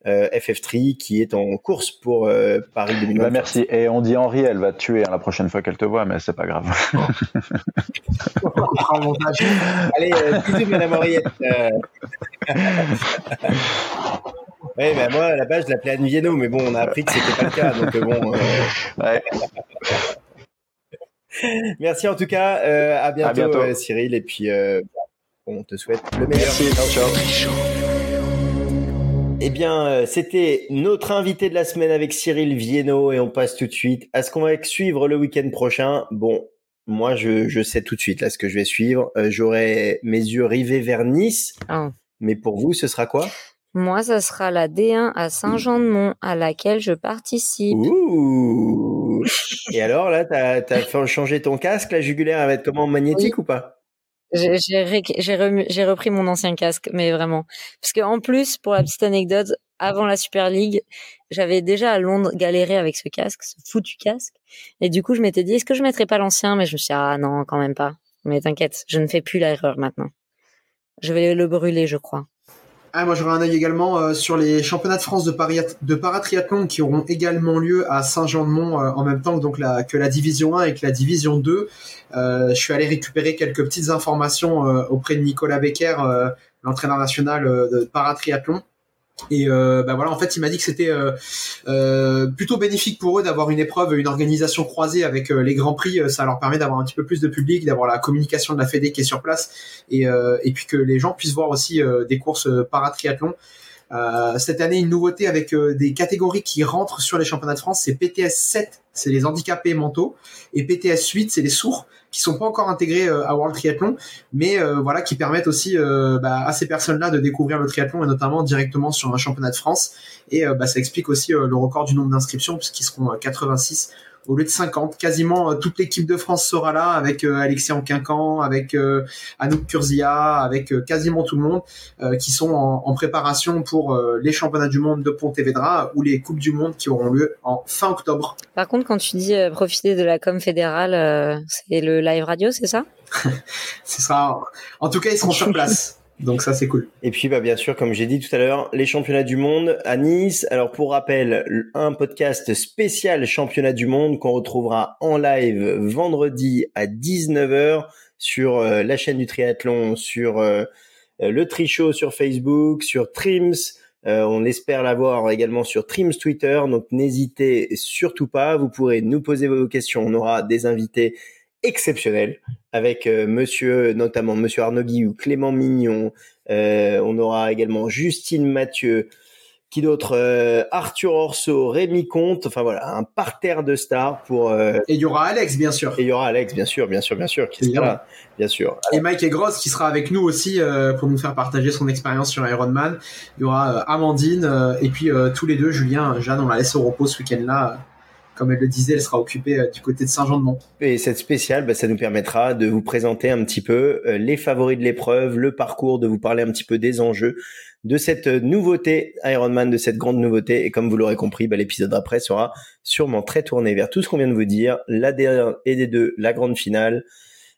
euh, FF3 qui est en course pour euh, Paris 2024.
Bah, merci. Et on dit Henri, elle va te tuer hein, la prochaine fois qu'elle te voit, mais c'est pas grave. (laughs)
Allez, euh, bisous, Madame Henriette. (laughs) Oui, bah moi, à la base, je l'appelais Anne mais bon, on a appris que c'était pas le cas. Donc, bon. euh,
Ouais. (laughs)
Merci en tout cas. Euh, à bientôt,
bientôt.
euh, Cyril. Et puis, euh, on te souhaite le meilleur.
Merci.
Ciao, ciao. Eh bien, euh, c'était notre invité de la semaine avec Cyril Viennot et on passe tout de suite à ce qu'on va suivre le week-end prochain. Bon, moi, je, je sais tout de suite là ce que je vais suivre. Euh, J'aurai mes yeux rivés vers Nice.
Ah.
Mais pour vous, ce sera quoi?
Moi, ça sera la D1 à Saint-Jean-de-Mont à laquelle je participe.
Ouh (laughs) Et alors là, t'as as fait changer ton casque, la jugulaire, elle va être comment? Magnétique ou pas?
J'ai repris mon ancien casque, mais vraiment. Parce que en plus, pour la petite anecdote, avant la Super League, j'avais déjà à Londres galéré avec ce casque, ce foutu casque. Et du coup, je m'étais dit, est-ce que je mettrais pas l'ancien? Mais je me suis dit, ah non, quand même pas. Mais t'inquiète, je ne fais plus l'erreur maintenant. Je vais le brûler, je crois.
Ah, moi j'aurais un œil également euh, sur les championnats de France de, de paratriathlon qui auront également lieu à Saint-Jean-de-Mont en même temps que, donc, la, que la division 1 et que la division 2. je suis allé récupérer quelques petites informations auprès de Nicolas Becker, l'entraîneur national de paratriathlon. Et euh, bah voilà, en fait, il m'a dit que c'était euh, euh, plutôt bénéfique pour eux d'avoir une épreuve, une organisation croisée avec les grands prix. Ça leur permet d'avoir un petit peu plus de public, d'avoir la communication de la Fédé qui est sur place, et, et puis que les gens puissent voir aussi des courses paratriathlon. Euh, cette année, une nouveauté avec des catégories qui rentrent sur les championnats de France, c'est PTS 7, c'est les handicapés mentaux, et PTS 8, c'est les sourds qui sont pas encore intégrés euh, à World Triathlon, mais euh, voilà qui permettent aussi euh, bah, à ces personnes-là de découvrir le triathlon et notamment directement sur un championnat de France. Et bah, ça explique aussi le record du nombre d'inscriptions puisqu'ils seront 86 au lieu de 50. Quasiment euh, toute l'équipe de France sera là avec euh, Alexis Anquincan, avec euh, Anouk Kurzia, avec quasiment tout le monde qui sont en, préparation pour les championnats du monde de Pontevedra ou les coupes du monde qui auront lieu en fin octobre.
Par contre, quand tu dis profiter de la com fédérale, c'est le live radio, c'est ça? (laughs)
Ce sera, en tout cas, ils seront sur place. Donc ça c'est cool.
Et puis bah bien sûr comme j'ai dit tout à l'heure, les championnats du monde à Nice. Alors pour rappel, un podcast spécial championnat du monde qu'on retrouvera en live vendredi à 19h sur euh, la chaîne du triathlon, sur euh, le Trichot sur Facebook, sur Trims. Euh, on espère l'avoir également sur Trims Twitter, donc n'hésitez surtout pas. Vous pourrez nous poser vos questions. On aura des invités exceptionnel avec euh, monsieur notamment monsieur Arnaud ou Clément Mignon euh, on aura également Justine Mathieu qui d'autre euh, Arthur Orso Rémi Comte enfin voilà un parterre de stars pour
et il y aura Alex bien sûr.
Et il y aura Alex bien sûr bien sûr bien sûr qui sera là, bien sûr.
Et Mike et Gross qui sera avec nous aussi pour nous faire partager son expérience sur Ironman il y aura Amandine et puis tous les deux Julien Jeanne on la laisse au repos ce week-end là comme elle le disait, elle sera occupée euh, du côté de Saint-Jean-de-Mont.
Et cette spéciale, bah, ça nous permettra de vous présenter un petit peu euh, les favoris de l'épreuve, le parcours, de vous parler un petit peu des enjeux de cette nouveauté Ironman, de cette grande nouveauté. Et comme vous l'aurez compris, bah, l'épisode après sera sûrement très tourné vers tout ce qu'on vient de vous dire, la D1 et D2, la grande finale,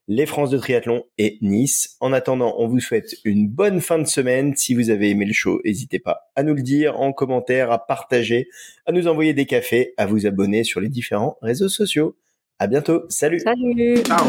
les France de triathlon et Nice. En attendant, on vous souhaite une bonne fin de semaine. Si vous avez aimé le show, n'hésitez pas à nous le dire en commentaire, à partager, à nous envoyer des cafés, à vous abonner sur les différents réseaux sociaux. À bientôt. Salut.
Salut.
Ciao.